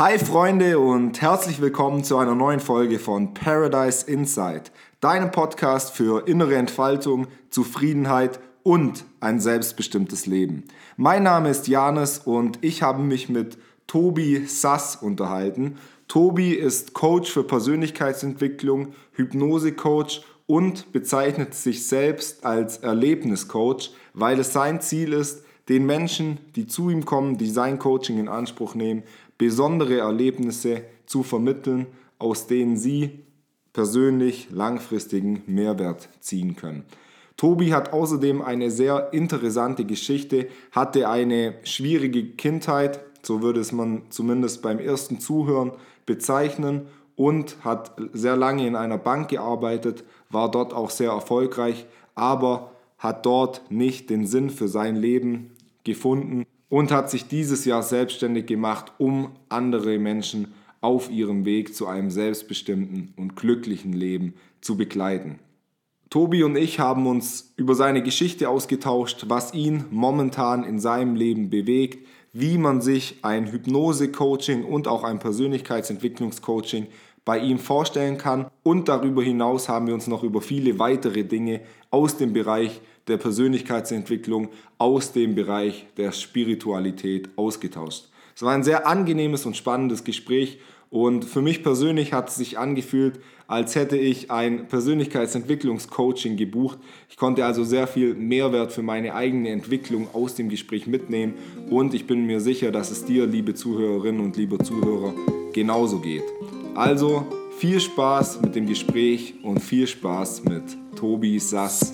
Hi Freunde und herzlich willkommen zu einer neuen Folge von Paradise Insight, deinem Podcast für innere Entfaltung, Zufriedenheit und ein selbstbestimmtes Leben. Mein Name ist Janis und ich habe mich mit Tobi Sass unterhalten. Tobi ist Coach für Persönlichkeitsentwicklung, Hypnose-Coach und bezeichnet sich selbst als Erlebniscoach, weil es sein Ziel ist, den Menschen, die zu ihm kommen, die sein Coaching in Anspruch nehmen, besondere Erlebnisse zu vermitteln, aus denen Sie persönlich langfristigen Mehrwert ziehen können. Tobi hat außerdem eine sehr interessante Geschichte, hatte eine schwierige Kindheit, so würde es man zumindest beim ersten Zuhören bezeichnen, und hat sehr lange in einer Bank gearbeitet, war dort auch sehr erfolgreich, aber hat dort nicht den Sinn für sein Leben gefunden und hat sich dieses Jahr selbstständig gemacht, um andere Menschen auf ihrem Weg zu einem selbstbestimmten und glücklichen Leben zu begleiten. Tobi und ich haben uns über seine Geschichte ausgetauscht, was ihn momentan in seinem Leben bewegt, wie man sich ein Hypnose-Coaching und auch ein Persönlichkeitsentwicklungscoaching bei ihm vorstellen kann. Und darüber hinaus haben wir uns noch über viele weitere Dinge aus dem Bereich der Persönlichkeitsentwicklung, aus dem Bereich der Spiritualität ausgetauscht. Es war ein sehr angenehmes und spannendes Gespräch und für mich persönlich hat es sich angefühlt, als hätte ich ein Persönlichkeitsentwicklungscoaching gebucht. Ich konnte also sehr viel Mehrwert für meine eigene Entwicklung aus dem Gespräch mitnehmen und ich bin mir sicher, dass es dir, liebe Zuhörerinnen und liebe Zuhörer, genauso geht. Also viel Spaß mit dem Gespräch und viel Spaß mit Tobi Sass.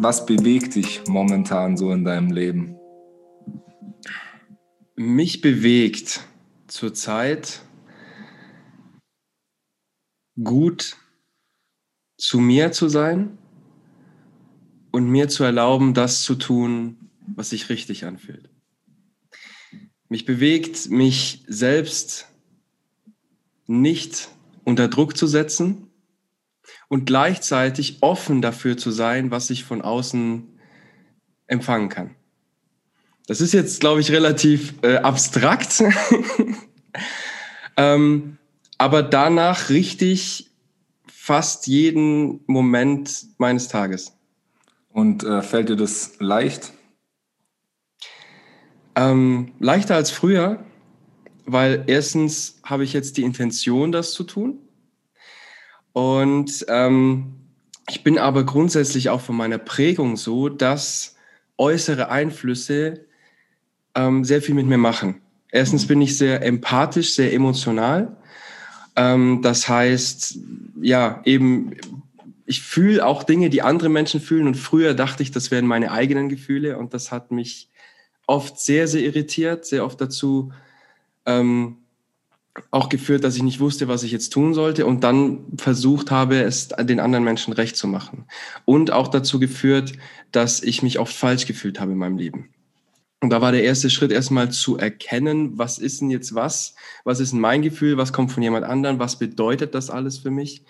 Was bewegt dich momentan so in deinem Leben? Mich bewegt zurzeit gut zu mir zu sein und mir zu erlauben, das zu tun, was sich richtig anfühlt. Mich bewegt, mich selbst nicht unter Druck zu setzen, und gleichzeitig offen dafür zu sein, was ich von außen empfangen kann. Das ist jetzt, glaube ich, relativ äh, abstrakt, ähm, aber danach richtig fast jeden Moment meines Tages. Und äh, fällt dir das leicht? Ähm, leichter als früher, weil erstens habe ich jetzt die Intention, das zu tun. Und ähm, ich bin aber grundsätzlich auch von meiner Prägung so, dass äußere Einflüsse ähm, sehr viel mit mir machen. Erstens bin ich sehr empathisch, sehr emotional. Ähm, das heißt, ja, eben, ich fühle auch Dinge, die andere Menschen fühlen. Und früher dachte ich, das wären meine eigenen Gefühle. Und das hat mich oft sehr, sehr irritiert, sehr oft dazu ähm, auch geführt, dass ich nicht wusste, was ich jetzt tun sollte und dann versucht habe, es den anderen Menschen recht zu machen. Und auch dazu geführt, dass ich mich oft falsch gefühlt habe in meinem Leben. Und da war der erste Schritt erstmal zu erkennen, was ist denn jetzt was? Was ist denn mein Gefühl? Was kommt von jemand anderem? Was bedeutet das alles für mich?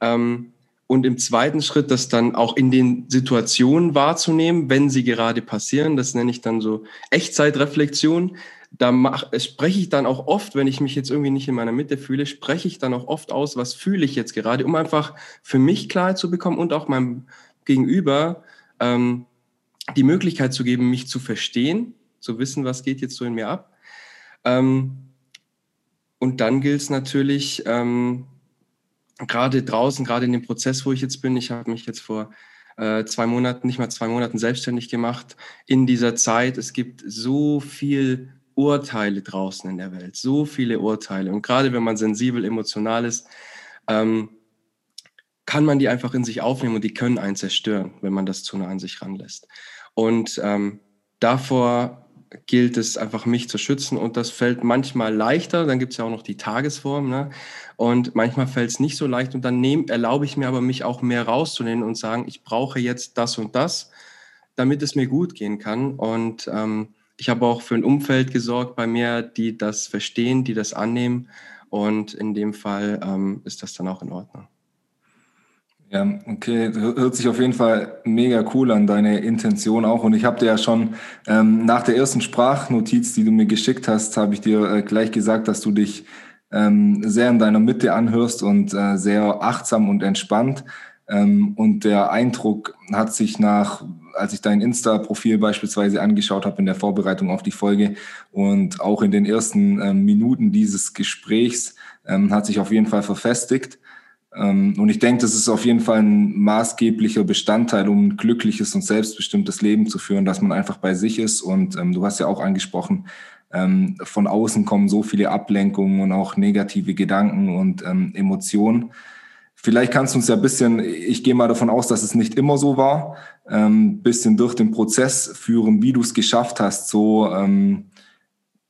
Ähm, und im zweiten Schritt, das dann auch in den Situationen wahrzunehmen, wenn sie gerade passieren. Das nenne ich dann so Echtzeitreflexion da mach, spreche ich dann auch oft, wenn ich mich jetzt irgendwie nicht in meiner Mitte fühle, spreche ich dann auch oft aus, was fühle ich jetzt gerade, um einfach für mich Klarheit zu bekommen und auch meinem Gegenüber ähm, die Möglichkeit zu geben, mich zu verstehen, zu wissen, was geht jetzt so in mir ab. Ähm, und dann gilt es natürlich, ähm, gerade draußen, gerade in dem Prozess, wo ich jetzt bin, ich habe mich jetzt vor äh, zwei Monaten, nicht mal zwei Monaten selbstständig gemacht. In dieser Zeit, es gibt so viel Urteile draußen in der Welt, so viele Urteile. Und gerade wenn man sensibel, emotional ist, ähm, kann man die einfach in sich aufnehmen und die können einen zerstören, wenn man das zu nah an sich ranlässt. Und ähm, davor gilt es einfach, mich zu schützen. Und das fällt manchmal leichter. Dann gibt es ja auch noch die Tagesform. Ne? Und manchmal fällt es nicht so leicht. Und dann nehm, erlaube ich mir aber, mich auch mehr rauszunehmen und sagen, ich brauche jetzt das und das, damit es mir gut gehen kann. Und ähm, ich habe auch für ein Umfeld gesorgt bei mir, die das verstehen, die das annehmen Und in dem Fall ähm, ist das dann auch in Ordnung. Ja, okay, hört sich auf jeden Fall mega cool an, deine Intention auch. Und ich habe dir ja schon ähm, nach der ersten Sprachnotiz, die du mir geschickt hast, habe ich dir äh, gleich gesagt, dass du dich ähm, sehr in deiner Mitte anhörst und äh, sehr achtsam und entspannt. Ähm, und der Eindruck hat sich nach, als ich dein Insta-Profil beispielsweise angeschaut habe in der Vorbereitung auf die Folge und auch in den ersten ähm, Minuten dieses Gesprächs, ähm, hat sich auf jeden Fall verfestigt. Ähm, und ich denke, das ist auf jeden Fall ein maßgeblicher Bestandteil, um ein glückliches und selbstbestimmtes Leben zu führen, dass man einfach bei sich ist. Und ähm, du hast ja auch angesprochen, ähm, von außen kommen so viele Ablenkungen und auch negative Gedanken und ähm, Emotionen. Vielleicht kannst du uns ja ein bisschen, ich gehe mal davon aus, dass es nicht immer so war, ein ähm, bisschen durch den Prozess führen, wie du es geschafft hast, so ähm,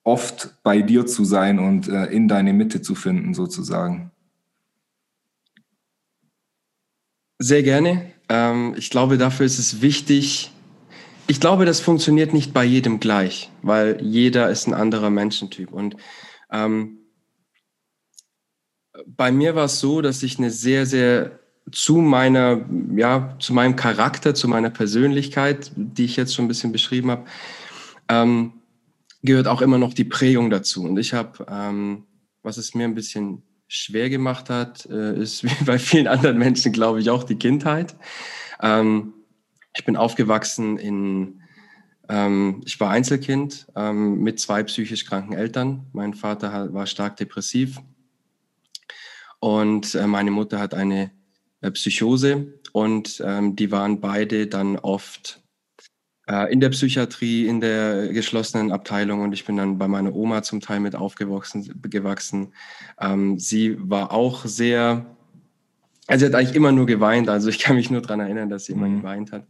oft bei dir zu sein und äh, in deine Mitte zu finden, sozusagen. Sehr gerne. Ähm, ich glaube, dafür ist es wichtig. Ich glaube, das funktioniert nicht bei jedem gleich, weil jeder ist ein anderer Menschentyp. Und ähm, bei mir war es so, dass ich eine sehr, sehr zu meiner, ja, zu meinem Charakter, zu meiner Persönlichkeit, die ich jetzt schon ein bisschen beschrieben habe, ähm, gehört auch immer noch die Prägung dazu. Und ich habe, ähm, was es mir ein bisschen schwer gemacht hat, äh, ist wie bei vielen anderen Menschen, glaube ich, auch die Kindheit. Ähm, ich bin aufgewachsen in, ähm, ich war Einzelkind ähm, mit zwei psychisch kranken Eltern. Mein Vater war stark depressiv und äh, meine Mutter hat eine äh, Psychose und die waren beide dann oft äh, in der Psychiatrie, in der geschlossenen Abteilung und ich bin dann bei meiner Oma zum Teil mit aufgewachsen. Gewachsen. Ähm, sie war auch sehr, also sie hat eigentlich immer nur geweint, also ich kann mich nur daran erinnern, dass sie immer mhm. geweint hat.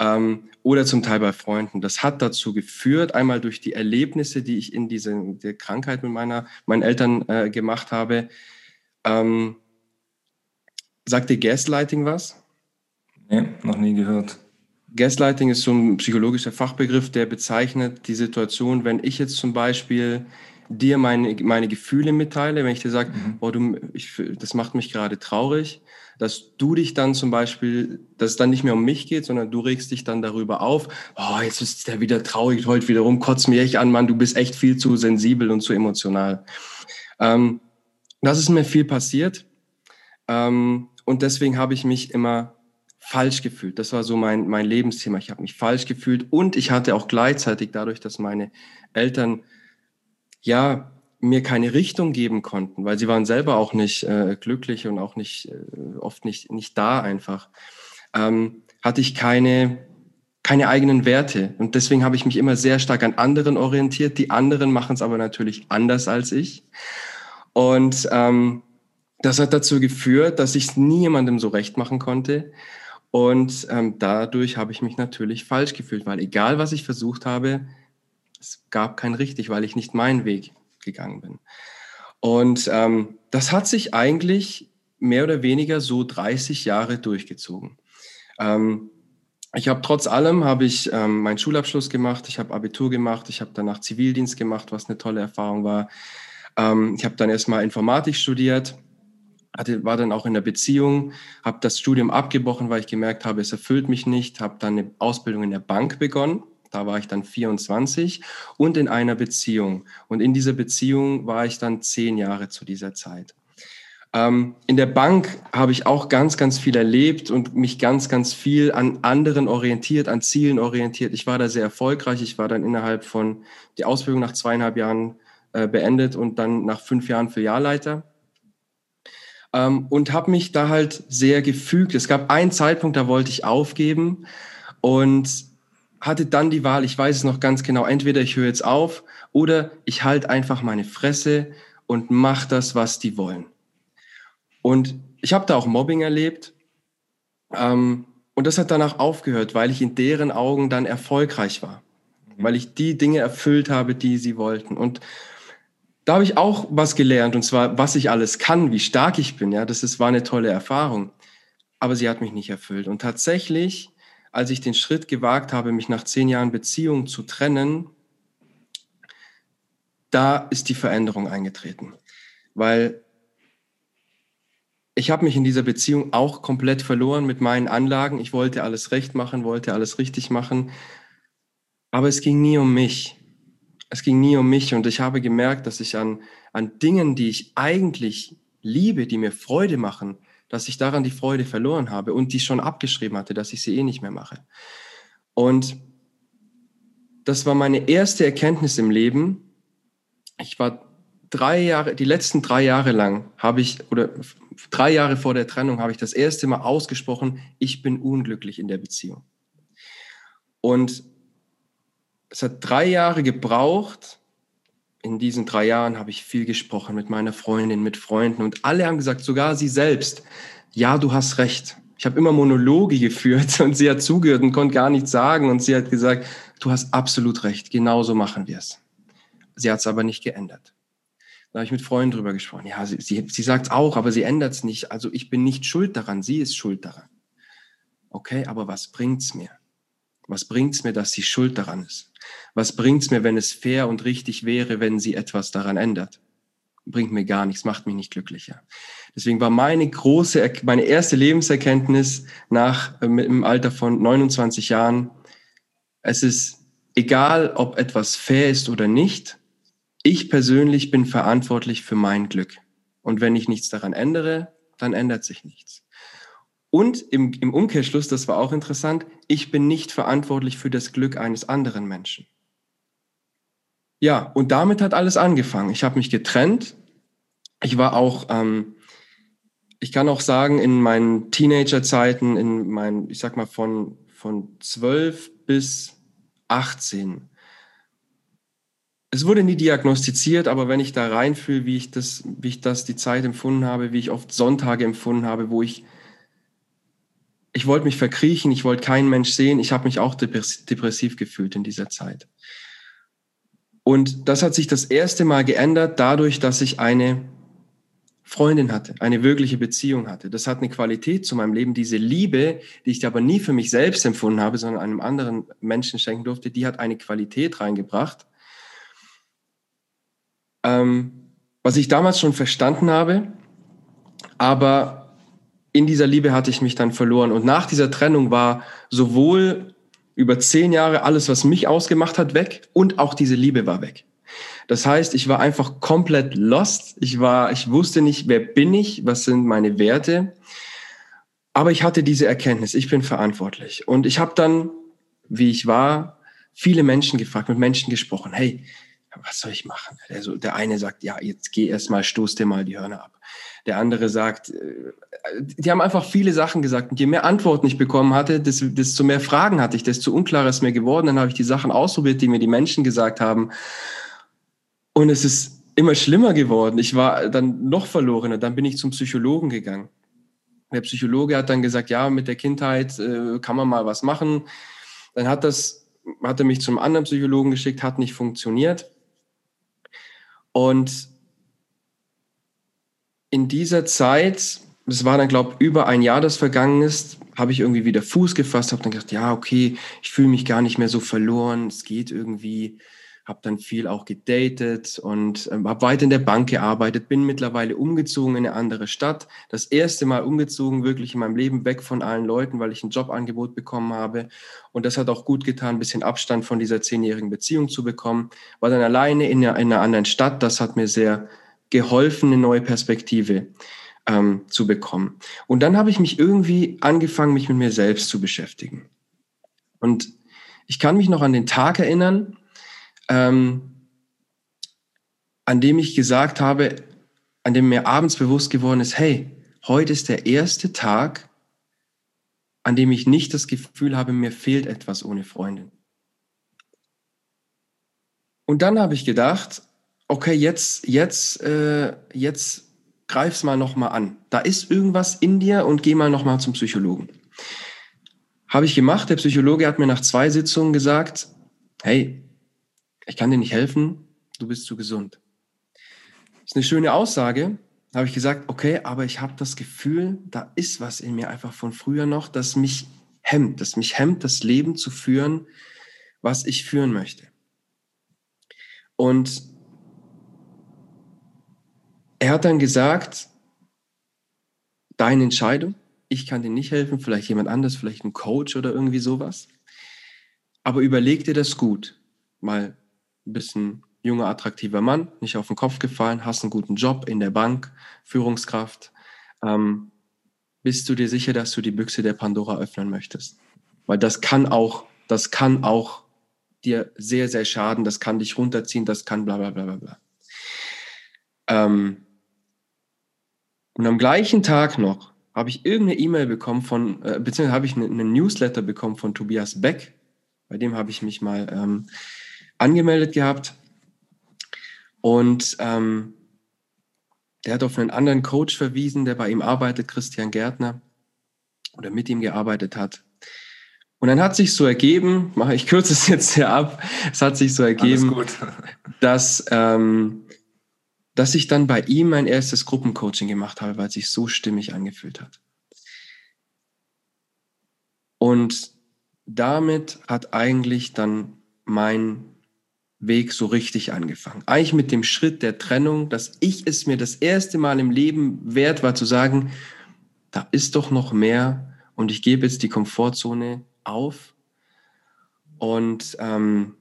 Ähm, oder zum Teil bei Freunden. Das hat dazu geführt, einmal durch die Erlebnisse, die ich in dieser Krankheit mit meiner, meinen Eltern äh, gemacht habe. Ähm, sagt dir Gaslighting was? Nee, noch nie gehört. Gaslighting ist so ein psychologischer Fachbegriff, der bezeichnet die Situation, wenn ich jetzt zum Beispiel dir meine, meine Gefühle mitteile, wenn ich dir sage, mhm. oh, du, ich, das macht mich gerade traurig, dass du dich dann zum Beispiel, dass es dann nicht mehr um mich geht, sondern du regst dich dann darüber auf, oh, jetzt ist der wieder traurig, heute wieder rum, kotzt mir echt an, Mann, du bist echt viel zu sensibel und zu emotional. Ähm, das ist mir viel passiert ähm, und deswegen habe ich mich immer falsch gefühlt. Das war so mein, mein Lebensthema. Ich habe mich falsch gefühlt und ich hatte auch gleichzeitig dadurch, dass meine Eltern ja mir keine Richtung geben konnten, weil sie waren selber auch nicht äh, glücklich und auch nicht äh, oft nicht nicht da einfach, ähm, hatte ich keine keine eigenen Werte und deswegen habe ich mich immer sehr stark an anderen orientiert. Die anderen machen es aber natürlich anders als ich und ähm, das hat dazu geführt, dass ich es nie jemandem so recht machen konnte und ähm, dadurch habe ich mich natürlich falsch gefühlt, weil egal was ich versucht habe, es gab kein richtig, weil ich nicht meinen Weg gegangen bin. Und ähm, das hat sich eigentlich mehr oder weniger so 30 Jahre durchgezogen. Ähm, ich habe trotz allem habe ich ähm, meinen Schulabschluss gemacht, ich habe Abitur gemacht, ich habe danach Zivildienst gemacht, was eine tolle Erfahrung war. Ähm, ich habe dann erstmal Informatik studiert hatte, war dann auch in der Beziehung, habe das Studium abgebrochen, weil ich gemerkt habe, es erfüllt mich nicht, habe dann eine Ausbildung in der Bank begonnen. Da war ich dann 24 und in einer Beziehung. Und in dieser Beziehung war ich dann zehn Jahre zu dieser Zeit. Ähm, in der Bank habe ich auch ganz, ganz viel erlebt und mich ganz, ganz viel an anderen orientiert, an Zielen orientiert. Ich war da sehr erfolgreich. Ich war dann innerhalb von die Ausbildung nach zweieinhalb Jahren äh, beendet und dann nach fünf Jahren Filialleiter ähm, und habe mich da halt sehr gefügt. Es gab einen Zeitpunkt, da wollte ich aufgeben und hatte dann die Wahl, ich weiß es noch ganz genau, entweder ich höre jetzt auf oder ich halte einfach meine Fresse und mache das, was die wollen. Und ich habe da auch Mobbing erlebt. Ähm, und das hat danach aufgehört, weil ich in deren Augen dann erfolgreich war. Mhm. Weil ich die Dinge erfüllt habe, die sie wollten. Und da habe ich auch was gelernt und zwar, was ich alles kann, wie stark ich bin. Ja, das ist, war eine tolle Erfahrung. Aber sie hat mich nicht erfüllt. Und tatsächlich, als ich den Schritt gewagt habe, mich nach zehn Jahren Beziehung zu trennen, da ist die Veränderung eingetreten. weil ich habe mich in dieser Beziehung auch komplett verloren mit meinen Anlagen. Ich wollte alles recht machen, wollte alles richtig machen, aber es ging nie um mich. Es ging nie um mich und ich habe gemerkt, dass ich an, an Dingen, die ich eigentlich liebe, die mir Freude machen, dass ich daran die Freude verloren habe und die schon abgeschrieben hatte, dass ich sie eh nicht mehr mache. Und das war meine erste Erkenntnis im Leben. Ich war drei Jahre, die letzten drei Jahre lang habe ich, oder drei Jahre vor der Trennung habe ich das erste Mal ausgesprochen, ich bin unglücklich in der Beziehung. Und es hat drei Jahre gebraucht. In diesen drei Jahren habe ich viel gesprochen mit meiner Freundin, mit Freunden und alle haben gesagt, sogar sie selbst, ja, du hast recht. Ich habe immer Monologe geführt und sie hat zugehört und konnte gar nichts sagen und sie hat gesagt, du hast absolut recht, genauso machen wir es. Sie hat es aber nicht geändert. Da habe ich mit Freunden drüber gesprochen. Ja, sie, sie, sie sagt es auch, aber sie ändert es nicht. Also ich bin nicht schuld daran, sie ist schuld daran. Okay, aber was bringt's mir? Was bringt's mir, dass sie schuld daran ist? Was bringt's mir, wenn es fair und richtig wäre, wenn sie etwas daran ändert? Bringt mir gar nichts, macht mich nicht glücklicher. Deswegen war meine große, meine erste Lebenserkenntnis nach äh, im Alter von 29 Jahren, es ist egal, ob etwas fair ist oder nicht, ich persönlich bin verantwortlich für mein Glück. Und wenn ich nichts daran ändere, dann ändert sich nichts. Und im, im Umkehrschluss, das war auch interessant, ich bin nicht verantwortlich für das Glück eines anderen Menschen. Ja, und damit hat alles angefangen. Ich habe mich getrennt. Ich war auch, ähm, ich kann auch sagen, in meinen Teenagerzeiten, in meinen, ich sag mal, von, von 12 bis 18 es wurde nie diagnostiziert, aber wenn ich da reinfühle, wie ich das, wie ich das die Zeit empfunden habe, wie ich oft Sonntage empfunden habe, wo ich, ich wollte mich verkriechen, ich wollte keinen Mensch sehen, ich habe mich auch depressiv gefühlt in dieser Zeit. Und das hat sich das erste Mal geändert dadurch, dass ich eine Freundin hatte, eine wirkliche Beziehung hatte. Das hat eine Qualität zu meinem Leben. Diese Liebe, die ich aber nie für mich selbst empfunden habe, sondern einem anderen Menschen schenken durfte, die hat eine Qualität reingebracht ähm, was ich damals schon verstanden habe, aber in dieser Liebe hatte ich mich dann verloren. Und nach dieser Trennung war sowohl über zehn Jahre alles, was mich ausgemacht hat, weg und auch diese Liebe war weg. Das heißt, ich war einfach komplett lost. Ich war, ich wusste nicht, wer bin ich, was sind meine Werte. Aber ich hatte diese Erkenntnis, ich bin verantwortlich. Und ich habe dann, wie ich war, viele Menschen gefragt, mit Menschen gesprochen. Hey, was soll ich machen? Also der eine sagt, ja, jetzt geh erst mal, stoß dir mal die Hörner ab. Der andere sagt, äh, die haben einfach viele Sachen gesagt. Und je mehr Antworten ich bekommen hatte, desto mehr Fragen hatte ich, desto unklarer ist mir geworden. Dann habe ich die Sachen ausprobiert, die mir die Menschen gesagt haben. Und es ist immer schlimmer geworden. Ich war dann noch verlorener. Dann bin ich zum Psychologen gegangen. Der Psychologe hat dann gesagt, ja, mit der Kindheit äh, kann man mal was machen. Dann hat das, hat er mich zum anderen Psychologen geschickt, hat nicht funktioniert. Und in dieser Zeit, das war dann, glaube ich, über ein Jahr, das vergangen ist, habe ich irgendwie wieder Fuß gefasst, habe dann gedacht, ja, okay, ich fühle mich gar nicht mehr so verloren, es geht irgendwie habe dann viel auch gedatet und äh, habe weiter in der Bank gearbeitet, bin mittlerweile umgezogen in eine andere Stadt. Das erste Mal umgezogen wirklich in meinem Leben weg von allen Leuten, weil ich ein Jobangebot bekommen habe. Und das hat auch gut getan, ein bisschen Abstand von dieser zehnjährigen Beziehung zu bekommen. War dann alleine in einer, in einer anderen Stadt. Das hat mir sehr geholfen, eine neue Perspektive ähm, zu bekommen. Und dann habe ich mich irgendwie angefangen, mich mit mir selbst zu beschäftigen. Und ich kann mich noch an den Tag erinnern, ähm, an dem ich gesagt habe, an dem mir abends bewusst geworden ist, hey, heute ist der erste Tag, an dem ich nicht das Gefühl habe, mir fehlt etwas ohne Freundin. Und dann habe ich gedacht, okay, jetzt, jetzt, äh, jetzt greif's mal noch mal an. Da ist irgendwas in dir und geh mal noch mal zum Psychologen. Habe ich gemacht. Der Psychologe hat mir nach zwei Sitzungen gesagt, hey, ich kann dir nicht helfen, du bist zu gesund. Ist eine schöne Aussage. Da habe ich gesagt, okay, aber ich habe das Gefühl, da ist was in mir einfach von früher noch, das mich hemmt, das mich hemmt, das Leben zu führen, was ich führen möchte. Und er hat dann gesagt, deine Entscheidung, ich kann dir nicht helfen, vielleicht jemand anders, vielleicht ein Coach oder irgendwie sowas. Aber überleg dir das gut. Mal ein bisschen junger, attraktiver Mann, nicht auf den Kopf gefallen, hast einen guten Job in der Bank, Führungskraft. Ähm, bist du dir sicher, dass du die Büchse der Pandora öffnen möchtest? Weil das kann auch, das kann auch dir sehr, sehr schaden, das kann dich runterziehen, das kann bla bla bla bla bla. Ähm, und am gleichen Tag noch habe ich irgendeine E-Mail bekommen von, äh, beziehungsweise habe ich eine, eine, Newsletter bekommen von Tobias Beck. Bei dem habe ich mich mal ähm, angemeldet gehabt. Und ähm, der hat auf einen anderen Coach verwiesen, der bei ihm arbeitet, Christian Gärtner, oder mit ihm gearbeitet hat. Und dann hat sich so ergeben, mache ich kürze es jetzt hier ab, es hat sich so ergeben, dass, ähm, dass ich dann bei ihm mein erstes Gruppencoaching gemacht habe, weil es sich so stimmig angefühlt hat. Und damit hat eigentlich dann mein Weg so richtig angefangen. Eigentlich mit dem Schritt der Trennung, dass ich es mir das erste Mal im Leben wert war zu sagen, da ist doch noch mehr und ich gebe jetzt die Komfortzone auf. Und ähm,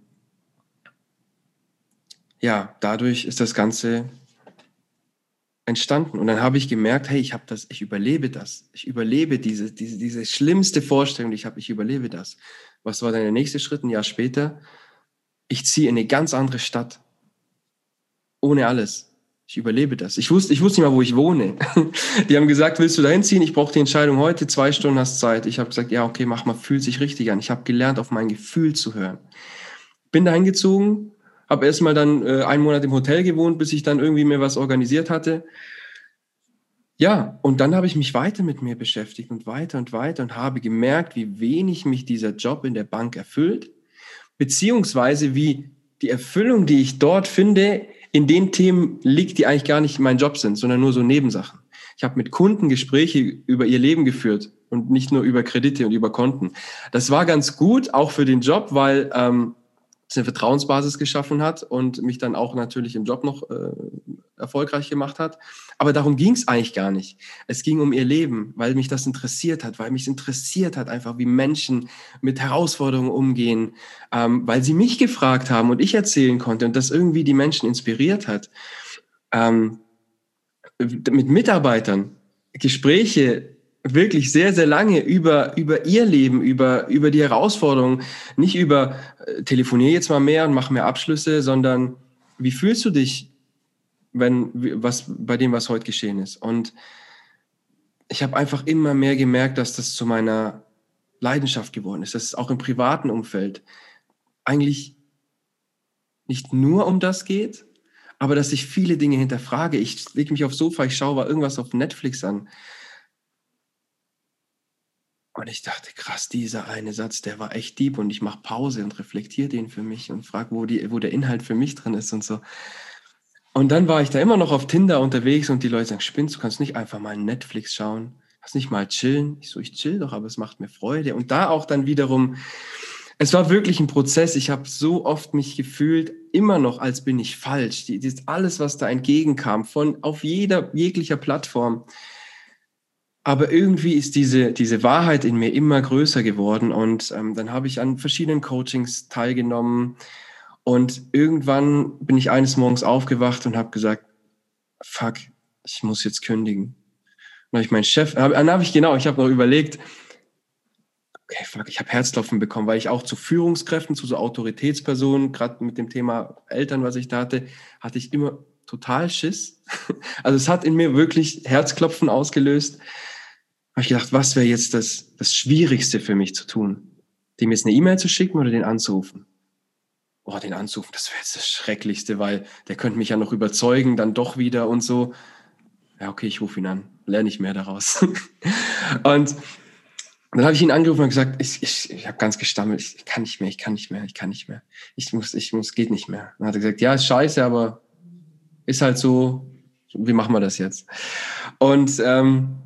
ja, dadurch ist das Ganze entstanden. Und dann habe ich gemerkt, hey, ich habe das, ich überlebe das. Ich überlebe diese, diese, diese schlimmste Vorstellung, die ich habe, ich überlebe das. Was war dann der nächste Schritt? Ein Jahr später ich ziehe in eine ganz andere Stadt. Ohne alles. Ich überlebe das. Ich wusste, ich wusste nicht mal, wo ich wohne. Die haben gesagt, willst du da hinziehen? Ich brauche die Entscheidung heute, zwei Stunden hast Zeit. Ich habe gesagt, ja, okay, mach mal, fühlt sich richtig an. Ich habe gelernt, auf mein Gefühl zu hören. Bin da hingezogen, habe erstmal dann äh, einen Monat im Hotel gewohnt, bis ich dann irgendwie mir was organisiert hatte. Ja, und dann habe ich mich weiter mit mir beschäftigt und weiter und weiter und habe gemerkt, wie wenig mich dieser Job in der Bank erfüllt beziehungsweise wie die Erfüllung, die ich dort finde, in den Themen liegt, die eigentlich gar nicht mein Job sind, sondern nur so Nebensachen. Ich habe mit Kunden Gespräche über ihr Leben geführt und nicht nur über Kredite und über Konten. Das war ganz gut, auch für den Job, weil ähm, eine Vertrauensbasis geschaffen hat und mich dann auch natürlich im Job noch äh, erfolgreich gemacht hat. Aber darum ging es eigentlich gar nicht. Es ging um ihr Leben, weil mich das interessiert hat, weil mich interessiert hat, einfach wie Menschen mit Herausforderungen umgehen, ähm, weil sie mich gefragt haben und ich erzählen konnte und das irgendwie die Menschen inspiriert hat. Ähm, mit Mitarbeitern Gespräche wirklich sehr, sehr lange über, über ihr Leben, über, über die Herausforderungen, nicht über äh, telefonier jetzt mal mehr und mach mehr Abschlüsse, sondern wie fühlst du dich, wenn, was, bei dem, was heute geschehen ist? Und ich habe einfach immer mehr gemerkt, dass das zu meiner Leidenschaft geworden ist, dass es auch im privaten Umfeld eigentlich nicht nur um das geht, aber dass ich viele Dinge hinterfrage. Ich lege mich aufs Sofa, ich schaue irgendwas auf Netflix an und ich dachte, krass, dieser eine Satz, der war echt deep und ich mache Pause und reflektiere den für mich und frage, wo, wo der Inhalt für mich drin ist und so. Und dann war ich da immer noch auf Tinder unterwegs und die Leute sagen, spinnst, du kannst nicht einfach mal Netflix schauen, kannst nicht mal chillen. Ich so, ich chill doch, aber es macht mir Freude. Und da auch dann wiederum, es war wirklich ein Prozess. Ich habe so oft mich gefühlt, immer noch, als bin ich falsch. Die, die, alles, was da entgegenkam, von auf jeder, jeglicher Plattform, aber irgendwie ist diese, diese Wahrheit in mir immer größer geworden und ähm, dann habe ich an verschiedenen Coachings teilgenommen und irgendwann bin ich eines Morgens aufgewacht und habe gesagt, fuck, ich muss jetzt kündigen. Dann habe ich meinen Chef, dann habe ich genau, ich habe noch überlegt, okay, fuck, ich habe Herzklopfen bekommen, weil ich auch zu Führungskräften, zu so Autoritätspersonen, gerade mit dem Thema Eltern, was ich da hatte, hatte ich immer total Schiss. Also es hat in mir wirklich Herzklopfen ausgelöst habe ich gedacht, was wäre jetzt das, das Schwierigste für mich zu tun? Dem jetzt eine E-Mail zu schicken oder den anzurufen? Oh, den anzurufen, das wäre jetzt das Schrecklichste, weil der könnte mich ja noch überzeugen, dann doch wieder und so. Ja, okay, ich rufe ihn an, lerne ich mehr daraus. und dann habe ich ihn angerufen und gesagt, ich, ich, ich habe ganz gestammelt, ich, kann nicht mehr, ich kann nicht mehr, ich kann nicht mehr. Ich muss, ich muss, geht nicht mehr. Dann hat er gesagt, ja, ist scheiße, aber ist halt so, wie machen wir das jetzt? Und ähm,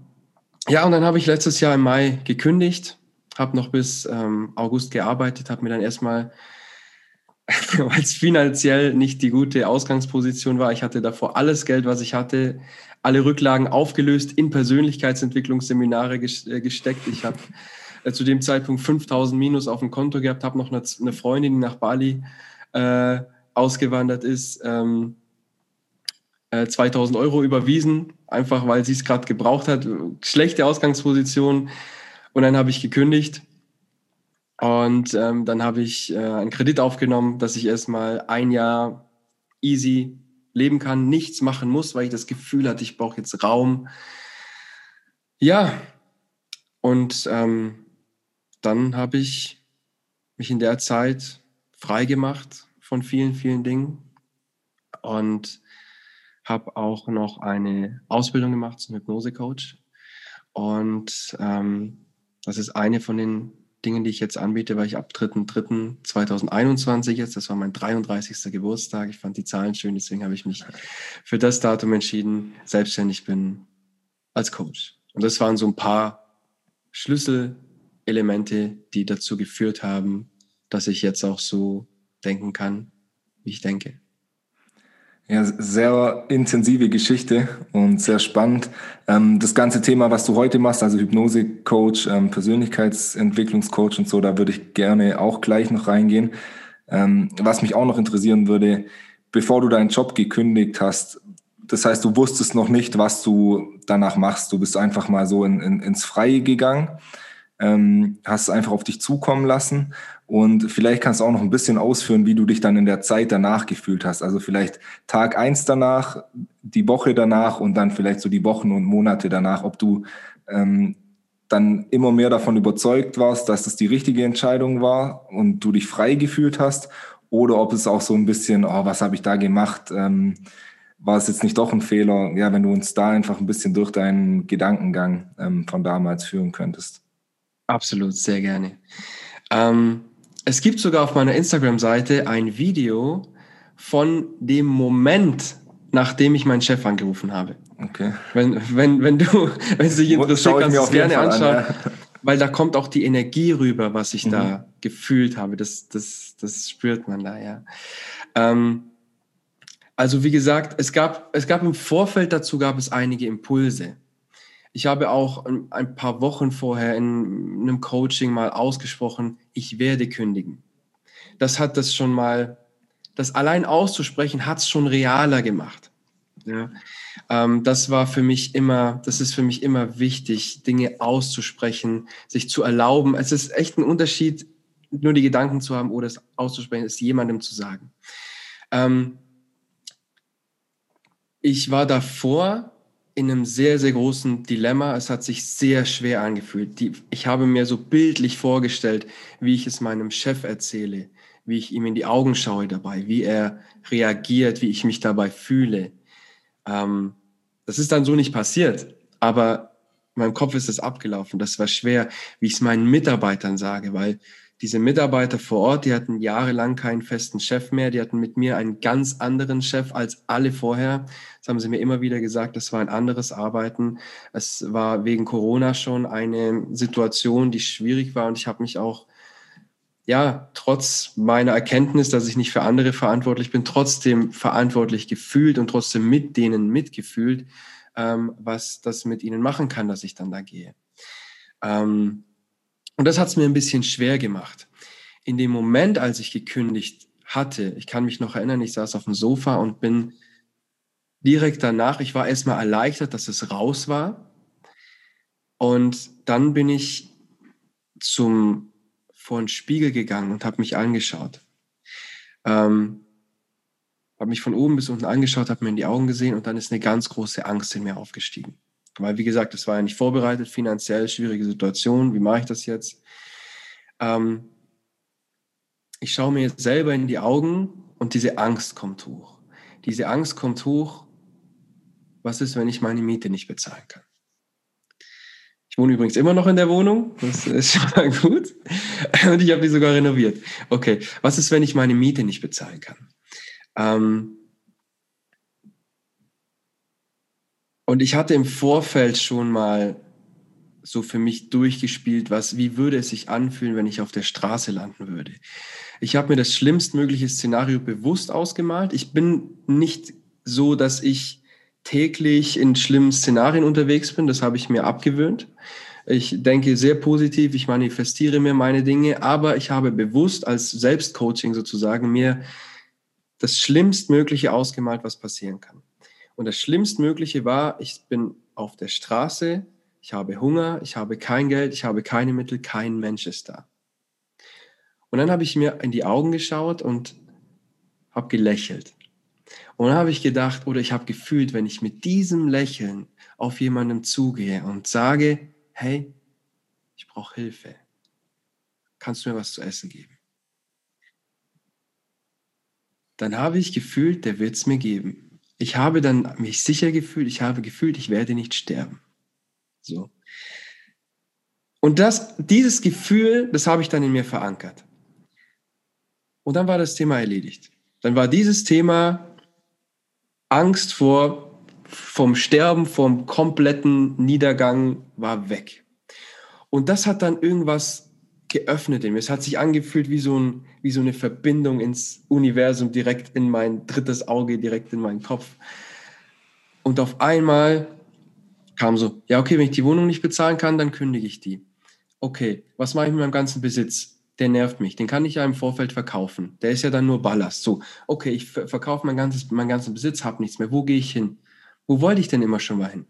ja, und dann habe ich letztes Jahr im Mai gekündigt, habe noch bis ähm, August gearbeitet, habe mir dann erstmal weil es finanziell nicht die gute Ausgangsposition war. Ich hatte davor alles Geld, was ich hatte, alle Rücklagen aufgelöst, in Persönlichkeitsentwicklungsseminare äh, gesteckt. Ich habe äh, zu dem Zeitpunkt 5000 Minus auf dem Konto gehabt, habe noch eine, eine, Freundin, die nach Bali äh, ausgewandert ist, ähm, äh, 2000 Euro überwiesen, einfach weil sie es gerade gebraucht hat. Schlechte Ausgangsposition. Und dann habe ich gekündigt und ähm, dann habe ich äh, einen Kredit aufgenommen, dass ich erstmal ein Jahr easy leben kann, nichts machen muss, weil ich das Gefühl hatte, ich brauche jetzt Raum. Ja, und ähm, dann habe ich mich in der Zeit frei gemacht von vielen, vielen Dingen und habe auch noch eine Ausbildung gemacht zum Hypnose-Coach. Und ähm, das ist eine von den Dingen, die ich jetzt anbiete, weil ich ab 3.3.2021 jetzt, das war mein 33. Geburtstag, ich fand die Zahlen schön, deswegen habe ich mich für das Datum entschieden, selbstständig bin als Coach. Und das waren so ein paar Schlüsselelemente, die dazu geführt haben, dass ich jetzt auch so denken kann, wie ich denke. Ja, sehr intensive Geschichte und sehr spannend. Ähm, das ganze Thema, was du heute machst, also Hypnose-Coach, ähm, Persönlichkeitsentwicklungscoach und so, da würde ich gerne auch gleich noch reingehen. Ähm, was mich auch noch interessieren würde, bevor du deinen Job gekündigt hast, das heißt, du wusstest noch nicht, was du danach machst. Du bist einfach mal so in, in, ins Freie gegangen, hast es einfach auf dich zukommen lassen und vielleicht kannst du auch noch ein bisschen ausführen, wie du dich dann in der Zeit danach gefühlt hast. Also vielleicht Tag eins danach, die Woche danach und dann vielleicht so die Wochen und Monate danach, ob du ähm, dann immer mehr davon überzeugt warst, dass das die richtige Entscheidung war und du dich frei gefühlt hast oder ob es auch so ein bisschen, oh, was habe ich da gemacht? Ähm, war es jetzt nicht doch ein Fehler? Ja, wenn du uns da einfach ein bisschen durch deinen Gedankengang ähm, von damals führen könntest. Absolut, sehr gerne. Ähm, es gibt sogar auf meiner Instagram-Seite ein Video von dem Moment, nachdem ich meinen Chef angerufen habe. Okay. Wenn, wenn, wenn du, wenn es dich interessiert, kannst du es gerne anschauen. An, ja. Weil da kommt auch die Energie rüber, was ich mhm. da gefühlt habe. Das, das, das spürt man da, ja. Ähm, also wie gesagt, es gab, es gab im Vorfeld dazu gab es einige Impulse. Ich habe auch ein paar Wochen vorher in einem Coaching mal ausgesprochen, ich werde kündigen. Das hat das schon mal, das allein auszusprechen, hat es schon realer gemacht. Ja, ähm, das war für mich immer, das ist für mich immer wichtig, Dinge auszusprechen, sich zu erlauben. Es ist echt ein Unterschied, nur die Gedanken zu haben oder es auszusprechen, es jemandem zu sagen. Ähm, ich war davor in einem sehr, sehr großen Dilemma. Es hat sich sehr schwer angefühlt. Die, ich habe mir so bildlich vorgestellt, wie ich es meinem Chef erzähle, wie ich ihm in die Augen schaue dabei, wie er reagiert, wie ich mich dabei fühle. Ähm, das ist dann so nicht passiert, aber in meinem Kopf ist es abgelaufen. Das war schwer, wie ich es meinen Mitarbeitern sage, weil diese Mitarbeiter vor Ort, die hatten jahrelang keinen festen Chef mehr, die hatten mit mir einen ganz anderen Chef als alle vorher. Das haben sie mir immer wieder gesagt, das war ein anderes Arbeiten. Es war wegen Corona schon eine Situation, die schwierig war und ich habe mich auch ja, trotz meiner Erkenntnis, dass ich nicht für andere verantwortlich bin, trotzdem verantwortlich gefühlt und trotzdem mit denen mitgefühlt, ähm, was das mit ihnen machen kann, dass ich dann da gehe. Ähm, und das hat es mir ein bisschen schwer gemacht. In dem Moment, als ich gekündigt hatte, ich kann mich noch erinnern, ich saß auf dem Sofa und bin direkt danach, ich war erstmal erleichtert, dass es raus war. Und dann bin ich zum vor den Spiegel gegangen und habe mich angeschaut. Ähm, habe mich von oben bis unten angeschaut, habe mir in die Augen gesehen und dann ist eine ganz große Angst in mir aufgestiegen. Weil, wie gesagt, das war ja nicht vorbereitet, finanziell schwierige Situation. Wie mache ich das jetzt? Ähm, ich schaue mir selber in die Augen und diese Angst kommt hoch. Diese Angst kommt hoch. Was ist, wenn ich meine Miete nicht bezahlen kann? Ich wohne übrigens immer noch in der Wohnung. Das ist schon mal gut. Und ich habe die sogar renoviert. Okay, was ist, wenn ich meine Miete nicht bezahlen kann? Ähm, Und ich hatte im Vorfeld schon mal so für mich durchgespielt, was, wie würde es sich anfühlen, wenn ich auf der Straße landen würde. Ich habe mir das schlimmstmögliche Szenario bewusst ausgemalt. Ich bin nicht so, dass ich täglich in schlimmen Szenarien unterwegs bin. Das habe ich mir abgewöhnt. Ich denke sehr positiv, ich manifestiere mir meine Dinge, aber ich habe bewusst als Selbstcoaching sozusagen mir das Schlimmstmögliche ausgemalt, was passieren kann. Und das Schlimmstmögliche war, ich bin auf der Straße, ich habe Hunger, ich habe kein Geld, ich habe keine Mittel, kein Mensch ist da. Und dann habe ich mir in die Augen geschaut und habe gelächelt. Und dann habe ich gedacht oder ich habe gefühlt, wenn ich mit diesem Lächeln auf jemanden zugehe und sage, hey, ich brauche Hilfe, kannst du mir was zu essen geben? Dann habe ich gefühlt, der wird es mir geben. Ich habe dann mich sicher gefühlt, ich habe gefühlt, ich werde nicht sterben. So. Und das, dieses Gefühl, das habe ich dann in mir verankert. Und dann war das Thema erledigt. Dann war dieses Thema Angst vor, vom Sterben, vom kompletten Niedergang war weg. Und das hat dann irgendwas geöffnet in mir. Es hat sich angefühlt wie so, ein, wie so eine Verbindung ins Universum, direkt in mein drittes Auge, direkt in meinen Kopf. Und auf einmal kam so, ja, okay, wenn ich die Wohnung nicht bezahlen kann, dann kündige ich die. Okay, was mache ich mit meinem ganzen Besitz? Der nervt mich, den kann ich ja im Vorfeld verkaufen. Der ist ja dann nur Ballast. So, okay, ich verkaufe mein ganzes, meinen ganzen Besitz, habe nichts mehr. Wo gehe ich hin? Wo wollte ich denn immer schon mal hin?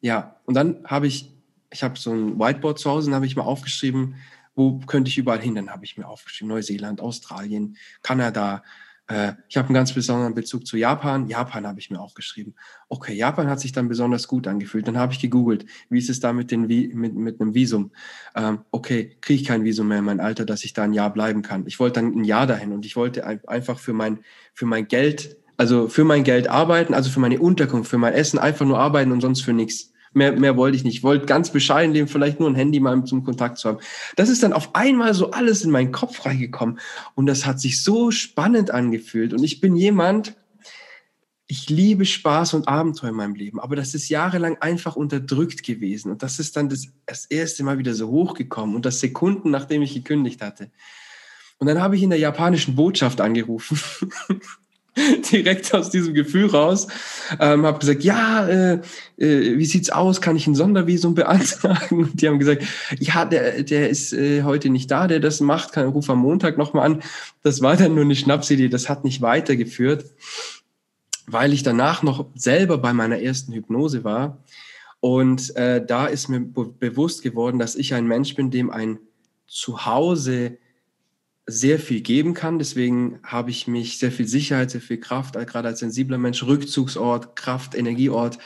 Ja, und dann habe ich, ich habe so ein Whiteboard zu Hause, dann habe ich mal aufgeschrieben, wo könnte ich überall hin? Dann habe ich mir aufgeschrieben, Neuseeland, Australien, Kanada, äh, ich habe einen ganz besonderen Bezug zu Japan. Japan habe ich mir aufgeschrieben. Okay, Japan hat sich dann besonders gut angefühlt. Dann habe ich gegoogelt, wie ist es da mit, den, mit, mit einem Visum? Ähm, okay, kriege ich kein Visum mehr in mein Alter, dass ich da ein Jahr bleiben kann. Ich wollte dann ein Jahr dahin und ich wollte einfach für mein, für mein Geld, also für mein Geld arbeiten, also für meine Unterkunft, für mein Essen einfach nur arbeiten und sonst für nichts. Mehr, mehr wollte ich nicht. Ich wollte ganz bescheiden leben, vielleicht nur ein Handy mal zum Kontakt zu haben. Das ist dann auf einmal so alles in meinen Kopf reingekommen. Und das hat sich so spannend angefühlt. Und ich bin jemand, ich liebe Spaß und Abenteuer in meinem Leben, aber das ist jahrelang einfach unterdrückt gewesen. Und das ist dann das, das erste Mal wieder so hochgekommen und das Sekunden, nachdem ich gekündigt hatte. Und dann habe ich in der japanischen Botschaft angerufen direkt aus diesem Gefühl raus, ähm, habe gesagt, ja, äh, äh, wie sieht's aus? Kann ich ein Sondervisum beantragen? Und die haben gesagt, ja, der, der ist äh, heute nicht da, der das macht, kann ruf am Montag nochmal an. Das war dann nur eine Schnapsidee, das hat nicht weitergeführt, weil ich danach noch selber bei meiner ersten Hypnose war. Und äh, da ist mir bewusst geworden, dass ich ein Mensch bin, dem ein Zuhause sehr viel geben kann. Deswegen habe ich mich sehr viel Sicherheit, sehr viel Kraft, gerade als sensibler Mensch, Rückzugsort, Kraft, Energieort.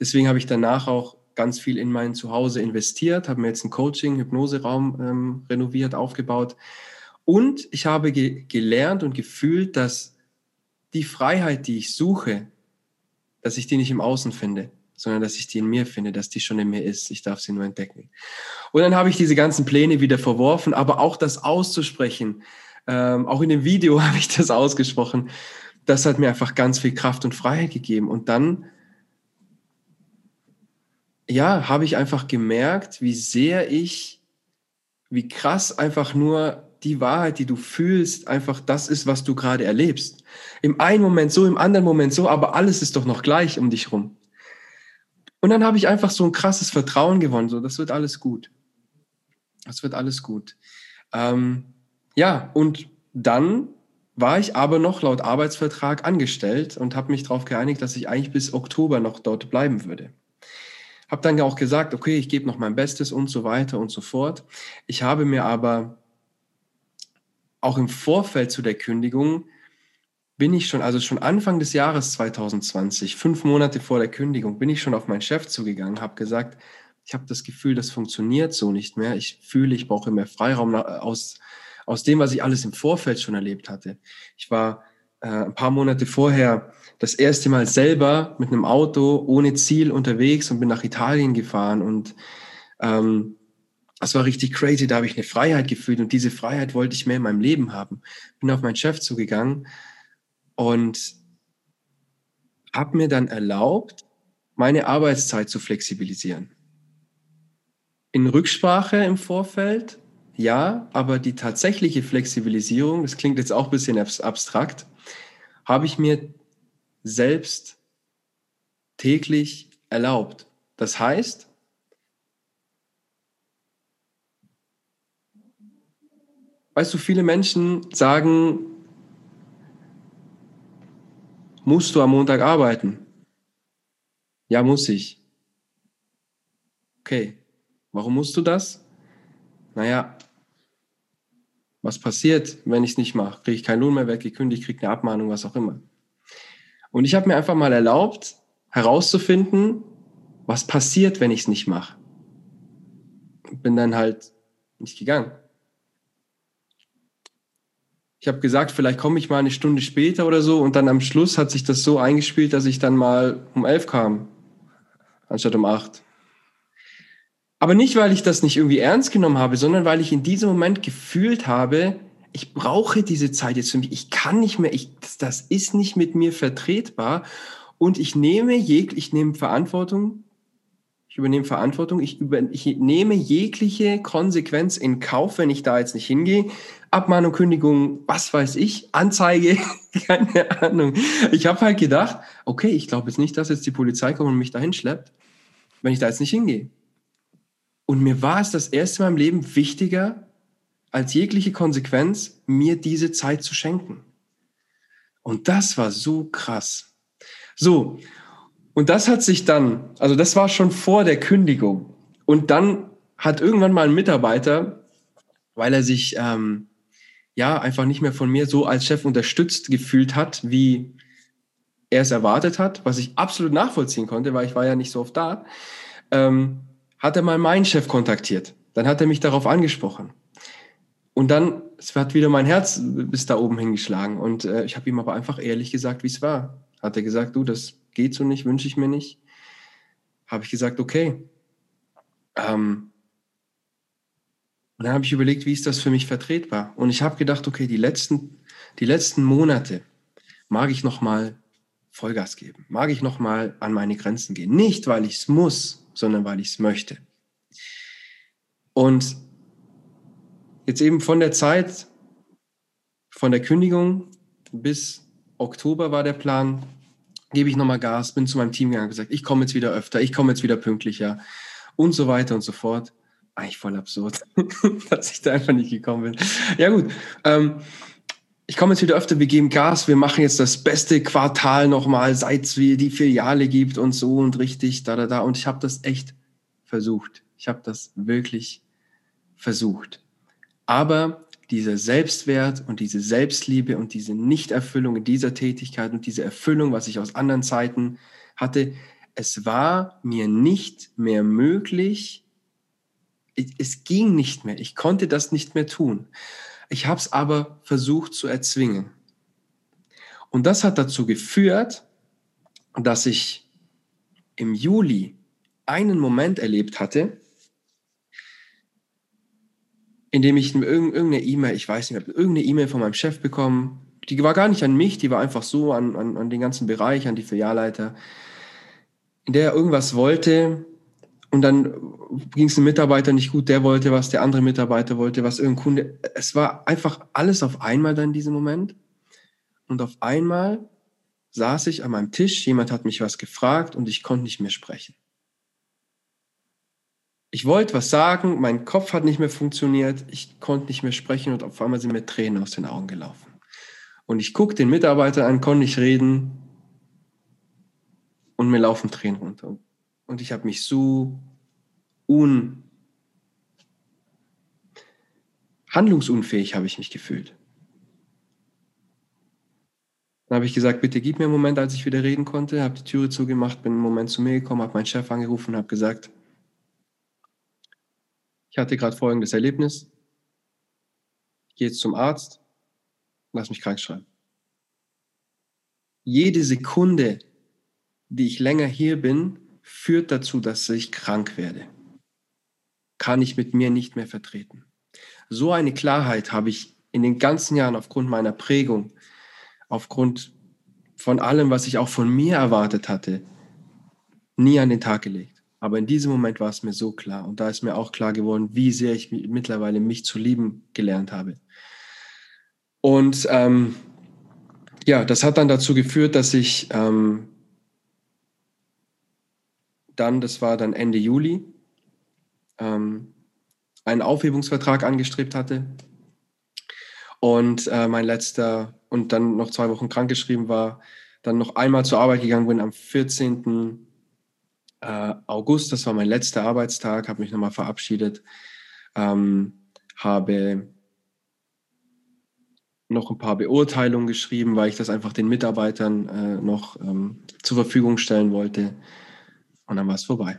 Deswegen habe ich danach auch ganz viel in mein Zuhause investiert, habe mir jetzt einen Coaching, Hypnoseraum ähm, renoviert, aufgebaut. Und ich habe ge gelernt und gefühlt, dass die Freiheit, die ich suche, dass ich die nicht im Außen finde, sondern dass ich die in mir finde, dass die schon in mir ist. Ich darf sie nur entdecken. Und dann habe ich diese ganzen Pläne wieder verworfen, aber auch das auszusprechen, ähm, auch in dem Video habe ich das ausgesprochen, das hat mir einfach ganz viel Kraft und Freiheit gegeben. Und dann, ja, habe ich einfach gemerkt, wie sehr ich, wie krass einfach nur die Wahrheit, die du fühlst, einfach das ist, was du gerade erlebst. Im einen Moment so, im anderen Moment so, aber alles ist doch noch gleich um dich rum. Und dann habe ich einfach so ein krasses Vertrauen gewonnen, so, das wird alles gut. Das wird alles gut. Ähm, ja, und dann war ich aber noch laut Arbeitsvertrag angestellt und habe mich darauf geeinigt, dass ich eigentlich bis Oktober noch dort bleiben würde. Habe dann auch gesagt, okay, ich gebe noch mein Bestes und so weiter und so fort. Ich habe mir aber auch im Vorfeld zu der Kündigung bin ich schon, also schon Anfang des Jahres 2020, fünf Monate vor der Kündigung, bin ich schon auf meinen Chef zugegangen, habe gesagt, ich habe das Gefühl, das funktioniert so nicht mehr. Ich fühle, ich brauche mehr Freiraum aus, aus dem, was ich alles im Vorfeld schon erlebt hatte. Ich war äh, ein paar Monate vorher das erste Mal selber mit einem Auto ohne Ziel unterwegs und bin nach Italien gefahren und ähm, das war richtig crazy. Da habe ich eine Freiheit gefühlt und diese Freiheit wollte ich mehr in meinem Leben haben. Bin auf meinen Chef zugegangen und habe mir dann erlaubt, meine Arbeitszeit zu flexibilisieren. in Rücksprache im Vorfeld, ja, aber die tatsächliche Flexibilisierung, das klingt jetzt auch ein bisschen abstrakt, habe ich mir selbst täglich erlaubt. Das heißt, weißt du, viele Menschen sagen, musst du am Montag arbeiten? Ja, muss ich. Okay, warum musst du das? Naja, was passiert, wenn ich es nicht mache? Kriege ich keinen Lohn mehr weggekündigt, kriege eine Abmahnung, was auch immer. Und ich habe mir einfach mal erlaubt, herauszufinden, was passiert, wenn ich es nicht mache. Bin dann halt nicht gegangen. Ich habe gesagt, vielleicht komme ich mal eine Stunde später oder so und dann am Schluss hat sich das so eingespielt, dass ich dann mal um elf kam, anstatt um acht. Aber nicht, weil ich das nicht irgendwie ernst genommen habe, sondern weil ich in diesem Moment gefühlt habe, ich brauche diese Zeit jetzt für mich. Ich kann nicht mehr, ich, das, ist nicht mit mir vertretbar. Und ich nehme jeg, ich nehme Verantwortung. Ich übernehme Verantwortung. Ich, über, ich nehme jegliche Konsequenz in Kauf, wenn ich da jetzt nicht hingehe. Abmahnung, Kündigung, was weiß ich, Anzeige, keine Ahnung. Ich habe halt gedacht, okay, ich glaube jetzt nicht, dass jetzt die Polizei kommt und mich dahin schleppt, wenn ich da jetzt nicht hingehe. Und mir war es das erste Mal im Leben wichtiger, als jegliche Konsequenz, mir diese Zeit zu schenken. Und das war so krass. So, und das hat sich dann, also das war schon vor der Kündigung. Und dann hat irgendwann mal ein Mitarbeiter, weil er sich ähm, ja einfach nicht mehr von mir so als Chef unterstützt gefühlt hat, wie er es erwartet hat, was ich absolut nachvollziehen konnte, weil ich war ja nicht so oft da, ähm, hat er mal meinen Chef kontaktiert. Dann hat er mich darauf angesprochen. Und dann, hat wieder mein Herz bis da oben hingeschlagen. Und äh, ich habe ihm aber einfach ehrlich gesagt, wie es war. Hat er gesagt, du, das geht so nicht, wünsche ich mir nicht. Habe ich gesagt, okay. Ähm, und dann habe ich überlegt, wie ist das für mich vertretbar? Und ich habe gedacht, okay, die letzten, die letzten Monate mag ich noch mal Vollgas geben, mag ich noch mal an meine Grenzen gehen. Nicht, weil ich es muss, sondern weil ich es möchte. Und jetzt eben von der Zeit, von der Kündigung bis Oktober war der Plan, gebe ich nochmal Gas, bin zu meinem Team gegangen und gesagt, ich komme jetzt wieder öfter, ich komme jetzt wieder pünktlicher und so weiter und so fort. Eigentlich voll absurd, dass ich da einfach nicht gekommen bin. Ja gut, ähm, ich komme jetzt wieder öfter, wir geben Gas, wir machen jetzt das beste Quartal nochmal, seit es die Filiale gibt und so und richtig, da, da, da. Und ich habe das echt versucht. Ich habe das wirklich versucht. Aber dieser Selbstwert und diese Selbstliebe und diese Nichterfüllung in dieser Tätigkeit und diese Erfüllung, was ich aus anderen Zeiten hatte, es war mir nicht mehr möglich, es ging nicht mehr, ich konnte das nicht mehr tun. Ich habe es aber versucht zu erzwingen. Und das hat dazu geführt, dass ich im Juli einen Moment erlebt hatte, indem ich irgendeine E-Mail, ich weiß nicht, irgendeine E-Mail von meinem Chef bekommen. Die war gar nicht an mich, die war einfach so an, an, an den ganzen Bereich, an die Filialleiter, in der er irgendwas wollte. Und dann ging es dem Mitarbeiter nicht gut, der wollte was, der andere Mitarbeiter wollte was, irgendein Kunde. Es war einfach alles auf einmal dann in diesem Moment. Und auf einmal saß ich an meinem Tisch, jemand hat mich was gefragt und ich konnte nicht mehr sprechen ich wollte was sagen, mein Kopf hat nicht mehr funktioniert, ich konnte nicht mehr sprechen und auf einmal sind mir Tränen aus den Augen gelaufen. Und ich gucke den Mitarbeiter an, konnte nicht reden und mir laufen Tränen runter. Und ich habe mich so un handlungsunfähig habe ich mich gefühlt. Dann habe ich gesagt, bitte gib mir einen Moment, als ich wieder reden konnte, habe die Türe zugemacht, bin einen Moment zu mir gekommen, habe meinen Chef angerufen und habe gesagt, ich hatte gerade folgendes Erlebnis. Ich gehe jetzt zum Arzt, lass mich krank schreiben. Jede Sekunde, die ich länger hier bin, führt dazu, dass ich krank werde. Kann ich mit mir nicht mehr vertreten. So eine Klarheit habe ich in den ganzen Jahren aufgrund meiner Prägung, aufgrund von allem, was ich auch von mir erwartet hatte, nie an den Tag gelegt. Aber in diesem Moment war es mir so klar. Und da ist mir auch klar geworden, wie sehr ich mittlerweile mich zu lieben gelernt habe. Und ähm, ja, das hat dann dazu geführt, dass ich ähm, dann, das war dann Ende Juli, ähm, einen Aufhebungsvertrag angestrebt hatte. Und äh, mein letzter und dann noch zwei Wochen krankgeschrieben war, dann noch einmal zur Arbeit gegangen bin am 14. Äh, August, das war mein letzter Arbeitstag, habe mich nochmal verabschiedet, ähm, habe noch ein paar Beurteilungen geschrieben, weil ich das einfach den Mitarbeitern äh, noch ähm, zur Verfügung stellen wollte. Und dann war es vorbei.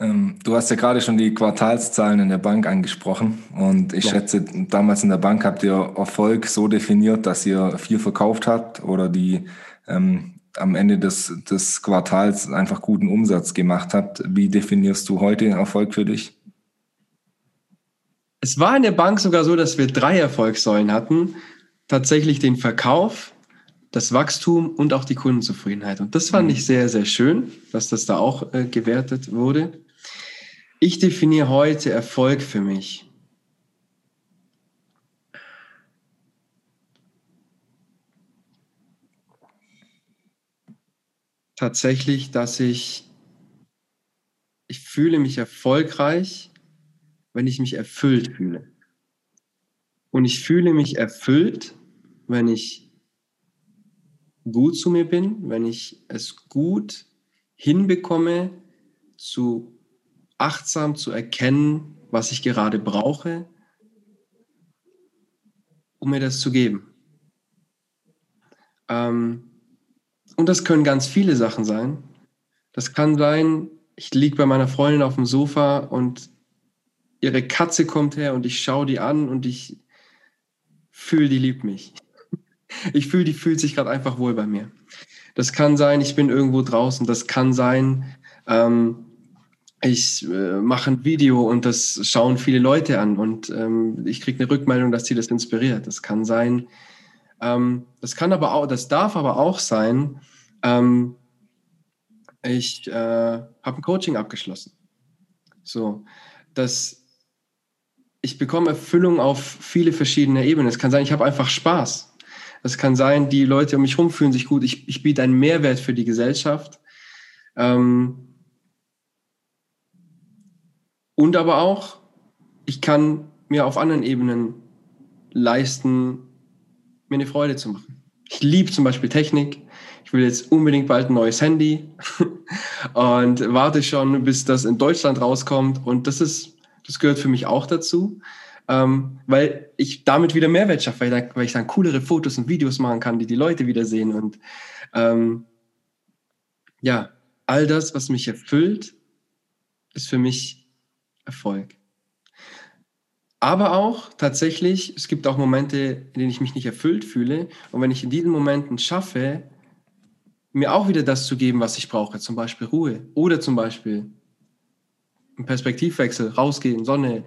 Ähm, du hast ja gerade schon die Quartalszahlen in der Bank angesprochen und ich ja. schätze, damals in der Bank habt ihr Erfolg so definiert, dass ihr viel verkauft habt oder die ähm, am Ende des, des Quartals einfach guten Umsatz gemacht habt. Wie definierst du heute Erfolg für dich? Es war in der Bank sogar so, dass wir drei Erfolgssäulen hatten. Tatsächlich den Verkauf, das Wachstum und auch die Kundenzufriedenheit. Und das fand mhm. ich sehr, sehr schön, dass das da auch äh, gewertet wurde. Ich definiere heute Erfolg für mich. Tatsächlich, dass ich, ich fühle mich erfolgreich, wenn ich mich erfüllt fühle. Und ich fühle mich erfüllt, wenn ich gut zu mir bin, wenn ich es gut hinbekomme, zu achtsam zu erkennen, was ich gerade brauche, um mir das zu geben. Ähm, und das können ganz viele Sachen sein. Das kann sein, ich liege bei meiner Freundin auf dem Sofa und ihre Katze kommt her und ich schaue die an und ich fühle, die liebt mich. Ich fühle, die fühlt sich gerade einfach wohl bei mir. Das kann sein, ich bin irgendwo draußen. Das kann sein, ähm, ich äh, mache ein Video und das schauen viele Leute an und ähm, ich kriege eine Rückmeldung, dass sie das inspiriert. Das kann sein. Ähm, das kann aber auch, das darf aber auch sein. Ähm, ich äh, habe ein Coaching abgeschlossen. So, das ich bekomme Erfüllung auf viele verschiedene Ebenen. Es kann sein, ich habe einfach Spaß. Es kann sein, die Leute um mich herum fühlen sich gut. Ich, ich biete einen Mehrwert für die Gesellschaft. Ähm und aber auch, ich kann mir auf anderen Ebenen leisten, mir eine Freude zu machen. Ich liebe zum Beispiel Technik. Ich will jetzt unbedingt bald ein neues Handy und warte schon, bis das in Deutschland rauskommt. Und das ist das gehört für mich auch dazu, ähm, weil ich damit wieder Mehrwert schaffe, weil, weil, ich dann coolere Fotos und Videos machen kann, die die Leute wieder sehen. Und ähm, ja, all das, was mich erfüllt, ist für mich Erfolg. Aber auch tatsächlich, es gibt auch Momente, in denen ich mich nicht erfüllt fühle. Und wenn ich in diesen Momenten schaffe, mir auch wieder das zu geben, was ich brauche, zum Beispiel Ruhe oder zum Beispiel ein Perspektivwechsel, rausgehen, Sonne,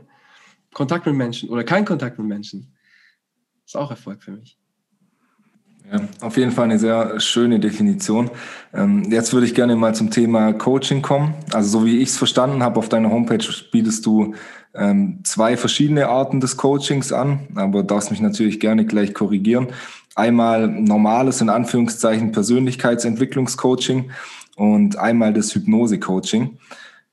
Kontakt mit Menschen oder kein Kontakt mit Menschen. Ist auch Erfolg für mich. Ja, auf jeden Fall eine sehr schöne Definition. Ähm, jetzt würde ich gerne mal zum Thema Coaching kommen. Also so wie ich es verstanden habe, auf deiner Homepage bietest du ähm, zwei verschiedene Arten des Coachings an, aber darfst mich natürlich gerne gleich korrigieren. Einmal normales, in Anführungszeichen, Persönlichkeitsentwicklungscoaching und einmal das Hypnose-Coaching.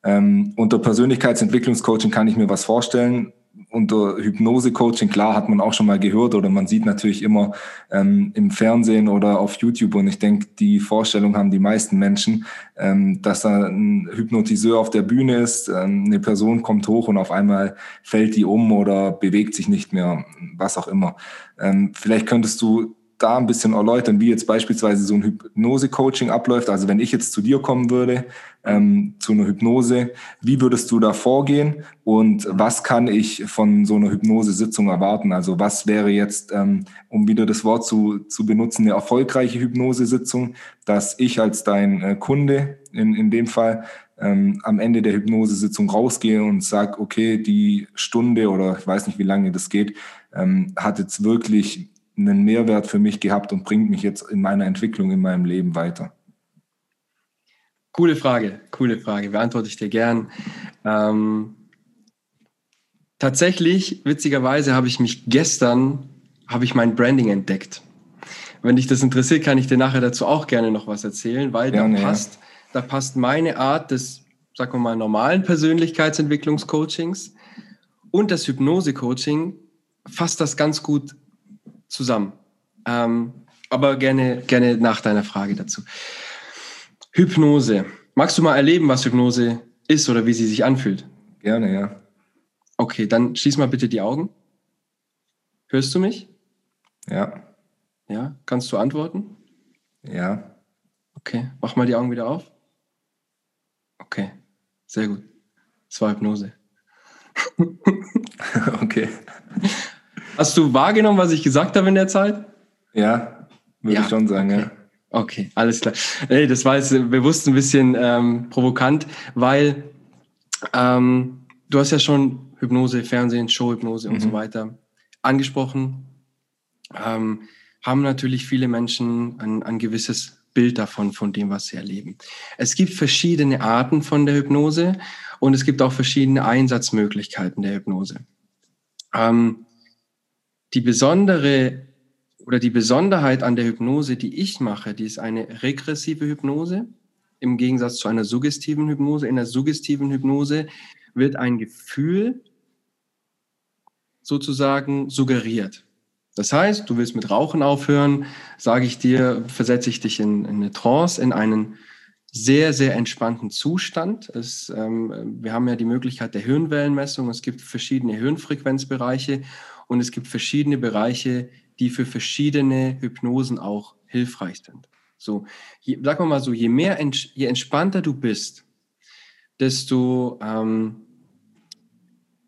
Ähm, unter Persönlichkeitsentwicklungscoaching kann ich mir was vorstellen. Unter Hypnose-Coaching, klar, hat man auch schon mal gehört oder man sieht natürlich immer ähm, im Fernsehen oder auf YouTube und ich denke, die Vorstellung haben die meisten Menschen, ähm, dass da ein Hypnotiseur auf der Bühne ist, ähm, eine Person kommt hoch und auf einmal fällt die um oder bewegt sich nicht mehr, was auch immer. Ähm, vielleicht könntest du da ein bisschen erläutern, wie jetzt beispielsweise so ein Hypnose-Coaching abläuft. Also wenn ich jetzt zu dir kommen würde, ähm, zu einer Hypnose, wie würdest du da vorgehen und was kann ich von so einer Hypnose-Sitzung erwarten? Also was wäre jetzt, ähm, um wieder das Wort zu, zu benutzen, eine erfolgreiche Hypnose-Sitzung, dass ich als dein äh, Kunde in, in dem Fall ähm, am Ende der Hypnosesitzung rausgehe und sage, okay, die Stunde oder ich weiß nicht, wie lange das geht, ähm, hat jetzt wirklich einen Mehrwert für mich gehabt und bringt mich jetzt in meiner Entwicklung in meinem Leben weiter. Coole Frage, coole Frage, beantworte ich dir gern. Ähm, tatsächlich, witzigerweise, habe ich mich gestern, habe ich mein Branding entdeckt. Wenn dich das interessiert, kann ich dir nachher dazu auch gerne noch was erzählen, weil gerne, da passt, ja. da passt meine Art des, sagen wir mal, normalen Persönlichkeitsentwicklungscoachings und das Hypnose-Coaching fasst das ganz gut zusammen. Ähm, aber gerne, gerne nach deiner Frage dazu. Hypnose. Magst du mal erleben, was Hypnose ist oder wie sie sich anfühlt? Gerne, ja. Okay, dann schließ mal bitte die Augen. Hörst du mich? Ja. Ja, kannst du antworten? Ja. Okay, mach mal die Augen wieder auf. Okay, sehr gut. Das war Hypnose. okay. Hast du wahrgenommen, was ich gesagt habe in der Zeit? Ja, würde ja, ich schon sagen, okay. ja. Okay, alles klar. Hey, das war jetzt bewusst ein bisschen ähm, provokant, weil ähm, du hast ja schon Hypnose, Fernsehen, Showhypnose mhm. und so mhm. weiter angesprochen. Ähm, haben natürlich viele Menschen ein, ein gewisses Bild davon, von dem, was sie erleben. Es gibt verschiedene Arten von der Hypnose und es gibt auch verschiedene Einsatzmöglichkeiten der Hypnose. Ähm, die besondere oder die Besonderheit an der Hypnose, die ich mache, die ist eine regressive Hypnose im Gegensatz zu einer suggestiven Hypnose. In der suggestiven Hypnose wird ein Gefühl sozusagen suggeriert. Das heißt, du willst mit Rauchen aufhören, sage ich dir, versetze ich dich in, in eine Trance, in einen sehr, sehr entspannten Zustand. Es, ähm, wir haben ja die Möglichkeit der Hirnwellenmessung. Es gibt verschiedene Hirnfrequenzbereiche und es gibt verschiedene Bereiche, die für verschiedene Hypnosen auch hilfreich sind. So, je, sagen wir mal so, je mehr, je entspannter du bist, desto ähm,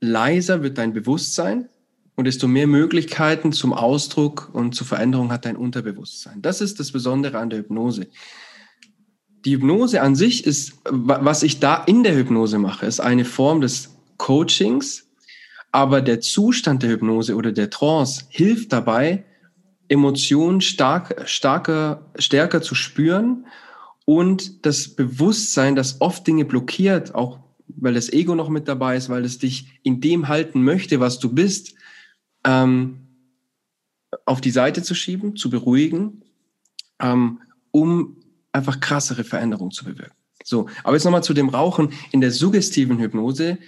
leiser wird dein Bewusstsein und desto mehr Möglichkeiten zum Ausdruck und zur Veränderung hat dein Unterbewusstsein. Das ist das Besondere an der Hypnose. Die Hypnose an sich ist, was ich da in der Hypnose mache, ist eine Form des Coachings, aber der Zustand der Hypnose oder der Trance hilft dabei, Emotionen stark, starker, stärker zu spüren und das Bewusstsein, das oft Dinge blockiert, auch weil das Ego noch mit dabei ist, weil es dich in dem halten möchte, was du bist, ähm, auf die Seite zu schieben, zu beruhigen, ähm, um einfach krassere Veränderungen zu bewirken. So, aber jetzt nochmal zu dem Rauchen. In der suggestiven Hypnose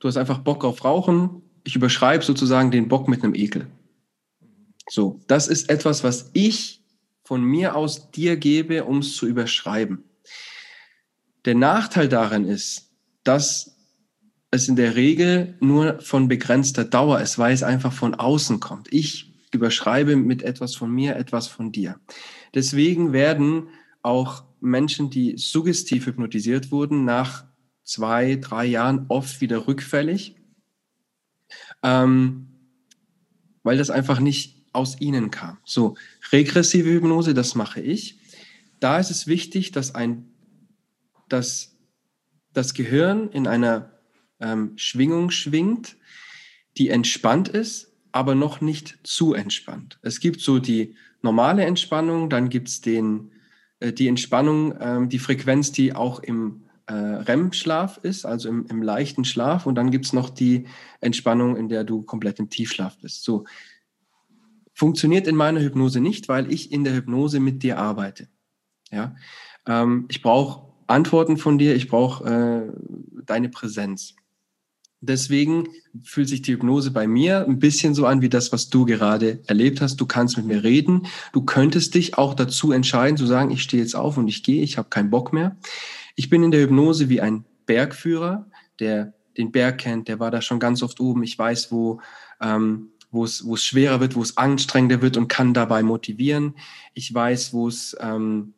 du hast einfach Bock auf Rauchen. Ich überschreibe sozusagen den Bock mit einem Ekel. So, das ist etwas, was ich von mir aus dir gebe, um es zu überschreiben. Der Nachteil daran ist, dass es in der Regel nur von begrenzter Dauer ist, weil es einfach von außen kommt. Ich überschreibe mit etwas von mir etwas von dir. Deswegen werden auch Menschen, die suggestiv hypnotisiert wurden, nach zwei, drei Jahren oft wieder rückfällig, ähm, weil das einfach nicht aus ihnen kam. So, regressive Hypnose, das mache ich. Da ist es wichtig, dass ein, dass das Gehirn in einer ähm, Schwingung schwingt, die entspannt ist, aber noch nicht zu entspannt. Es gibt so die normale Entspannung, dann gibt es äh, die Entspannung, ähm, die Frequenz, die auch im äh, REM-Schlaf ist, also im, im, leichten Schlaf. Und dann gibt es noch die Entspannung, in der du komplett im Tiefschlaf bist. So funktioniert in meiner Hypnose nicht, weil ich in der Hypnose mit dir arbeite. Ja, ähm, ich brauche Antworten von dir, ich brauche äh, deine Präsenz. Deswegen fühlt sich die Hypnose bei mir ein bisschen so an wie das, was du gerade erlebt hast. Du kannst mit mir reden. Du könntest dich auch dazu entscheiden, zu sagen, ich stehe jetzt auf und ich gehe, ich habe keinen Bock mehr. Ich bin in der Hypnose wie ein Bergführer, der den Berg kennt, der war da schon ganz oft oben. Ich weiß, wo, ähm, wo, es, wo es schwerer wird, wo es anstrengender wird und kann dabei motivieren. Ich weiß, wo es, ähm,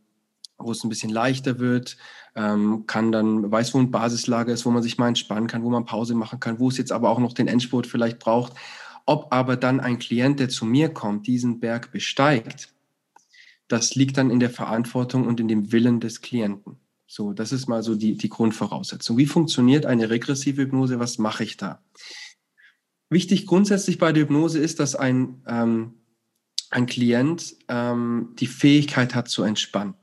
wo es ein bisschen leichter wird, ähm, kann dann, weiß, wo ein Basislager ist, wo man sich mal entspannen kann, wo man Pause machen kann, wo es jetzt aber auch noch den Endspurt vielleicht braucht. Ob aber dann ein Klient, der zu mir kommt, diesen Berg besteigt, das liegt dann in der Verantwortung und in dem Willen des Klienten. So, das ist mal so die, die Grundvoraussetzung. Wie funktioniert eine regressive Hypnose? Was mache ich da? Wichtig grundsätzlich bei der Hypnose ist, dass ein, ähm, ein Klient ähm, die Fähigkeit hat zu entspannen.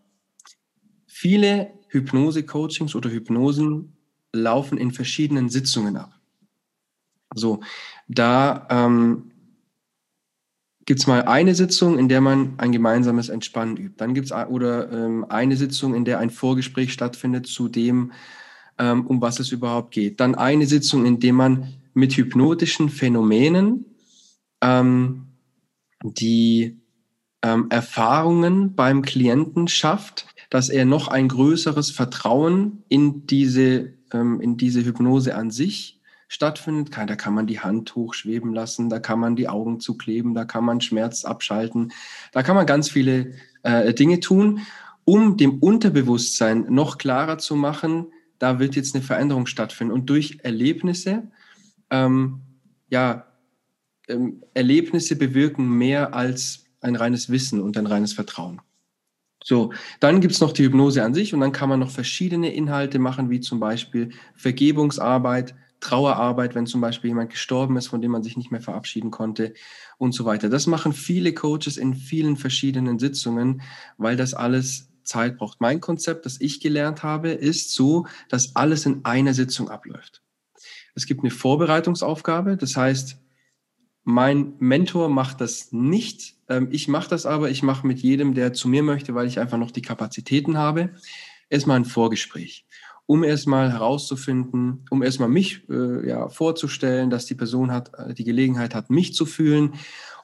Viele Hypnose-Coachings oder Hypnosen laufen in verschiedenen Sitzungen ab. So, da ähm, gibt es mal eine Sitzung, in der man ein gemeinsames Entspannen übt. Dann gibt es oder ähm, eine Sitzung, in der ein Vorgespräch stattfindet zu dem, ähm, um was es überhaupt geht. Dann eine Sitzung, in der man mit hypnotischen Phänomenen ähm, die ähm, Erfahrungen beim Klienten schafft, dass er noch ein größeres Vertrauen in diese, ähm, in diese Hypnose an sich stattfindet. Da kann man die Hand hochschweben lassen, da kann man die Augen zukleben, da kann man Schmerz abschalten, da kann man ganz viele äh, Dinge tun, um dem Unterbewusstsein noch klarer zu machen, da wird jetzt eine Veränderung stattfinden. Und durch Erlebnisse, ähm, ja, ähm, Erlebnisse bewirken mehr als ein reines Wissen und ein reines Vertrauen. So, dann gibt es noch die Hypnose an sich und dann kann man noch verschiedene Inhalte machen, wie zum Beispiel Vergebungsarbeit, Trauerarbeit, wenn zum Beispiel jemand gestorben ist, von dem man sich nicht mehr verabschieden konnte und so weiter. Das machen viele Coaches in vielen verschiedenen Sitzungen, weil das alles Zeit braucht. Mein Konzept, das ich gelernt habe, ist so, dass alles in einer Sitzung abläuft. Es gibt eine Vorbereitungsaufgabe, das heißt, mein Mentor macht das nicht. Ähm, ich mache das aber. Ich mache mit jedem, der zu mir möchte, weil ich einfach noch die Kapazitäten habe, erstmal ein Vorgespräch, um erstmal herauszufinden, um erstmal mich äh, ja, vorzustellen, dass die Person hat, äh, die Gelegenheit hat, mich zu fühlen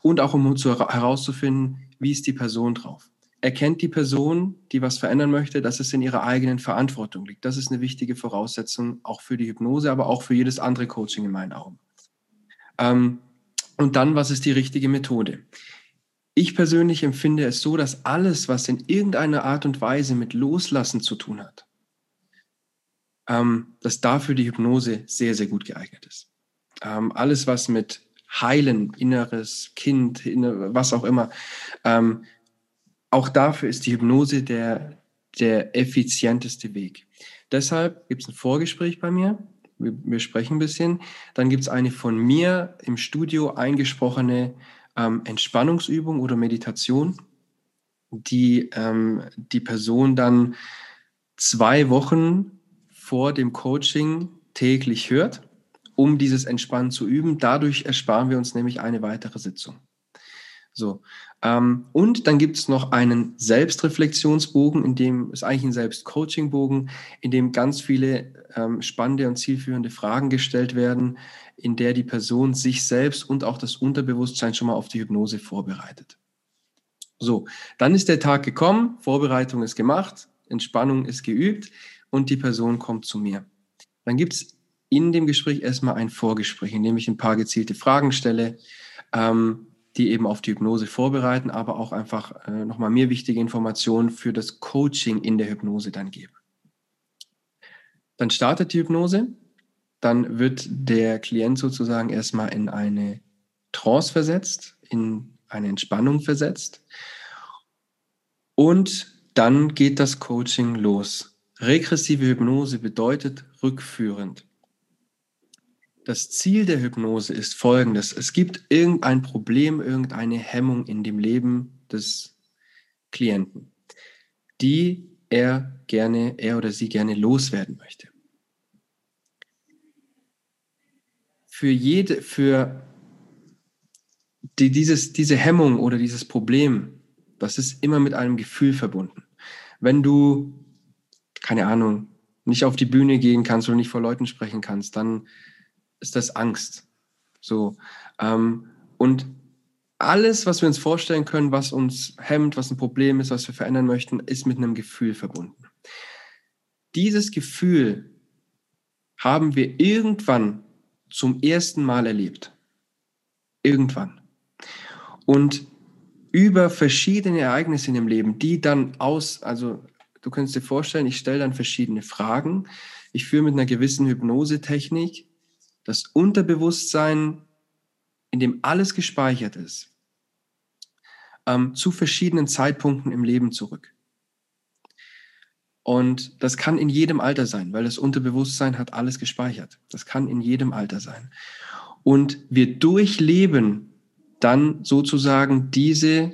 und auch um zu, herauszufinden, wie ist die Person drauf. Erkennt die Person, die was verändern möchte, dass es in ihrer eigenen Verantwortung liegt. Das ist eine wichtige Voraussetzung auch für die Hypnose, aber auch für jedes andere Coaching in meinen Augen. Ähm, und dann, was ist die richtige Methode? Ich persönlich empfinde es so, dass alles, was in irgendeiner Art und Weise mit Loslassen zu tun hat, ähm, dass dafür die Hypnose sehr, sehr gut geeignet ist. Ähm, alles, was mit Heilen, inneres Kind, inner, was auch immer, ähm, auch dafür ist die Hypnose der, der effizienteste Weg. Deshalb gibt es ein Vorgespräch bei mir, wir, wir sprechen ein bisschen. Dann gibt es eine von mir im Studio eingesprochene ähm, Entspannungsübung oder Meditation, die ähm, die Person dann zwei Wochen vor dem Coaching täglich hört, um dieses Entspannen zu üben. Dadurch ersparen wir uns nämlich eine weitere Sitzung. So. Ähm, und dann gibt es noch einen Selbstreflexionsbogen, in dem ist eigentlich ein Selbstcoachingbogen, in dem ganz viele ähm, spannende und zielführende Fragen gestellt werden, in der die Person sich selbst und auch das Unterbewusstsein schon mal auf die Hypnose vorbereitet. So, dann ist der Tag gekommen, Vorbereitung ist gemacht, Entspannung ist geübt und die Person kommt zu mir. Dann gibt es in dem Gespräch erstmal ein Vorgespräch, in dem ich ein paar gezielte Fragen stelle. Ähm, die eben auf die Hypnose vorbereiten, aber auch einfach äh, nochmal mehr wichtige Informationen für das Coaching in der Hypnose dann geben. Dann startet die Hypnose, dann wird der Klient sozusagen erstmal in eine Trance versetzt, in eine Entspannung versetzt und dann geht das Coaching los. Regressive Hypnose bedeutet rückführend. Das Ziel der Hypnose ist folgendes. Es gibt irgendein Problem, irgendeine Hemmung in dem Leben des Klienten, die er gerne, er oder sie gerne loswerden möchte. Für jede, für die, dieses, diese Hemmung oder dieses Problem, das ist immer mit einem Gefühl verbunden. Wenn du, keine Ahnung, nicht auf die Bühne gehen kannst oder nicht vor Leuten sprechen kannst, dann ist das Angst. So. Ähm, und alles, was wir uns vorstellen können, was uns hemmt, was ein Problem ist, was wir verändern möchten, ist mit einem Gefühl verbunden. Dieses Gefühl haben wir irgendwann zum ersten Mal erlebt. Irgendwann. Und über verschiedene Ereignisse in dem Leben, die dann aus, also du kannst dir vorstellen, ich stelle dann verschiedene Fragen. Ich führe mit einer gewissen Hypnosetechnik das Unterbewusstsein, in dem alles gespeichert ist, ähm, zu verschiedenen Zeitpunkten im Leben zurück. Und das kann in jedem Alter sein, weil das Unterbewusstsein hat alles gespeichert. Das kann in jedem Alter sein. Und wir durchleben dann sozusagen diese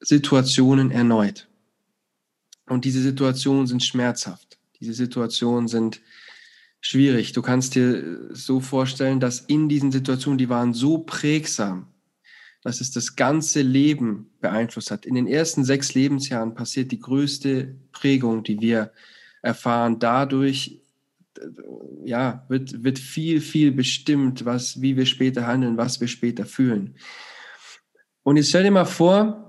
Situationen erneut. Und diese Situationen sind schmerzhaft. Diese Situationen sind schwierig. Du kannst dir so vorstellen, dass in diesen Situationen, die waren so prägsam, dass es das ganze Leben beeinflusst hat. In den ersten sechs Lebensjahren passiert die größte Prägung, die wir erfahren. Dadurch ja, wird, wird viel, viel bestimmt, was, wie wir später handeln, was wir später fühlen. Und jetzt stell dir mal vor,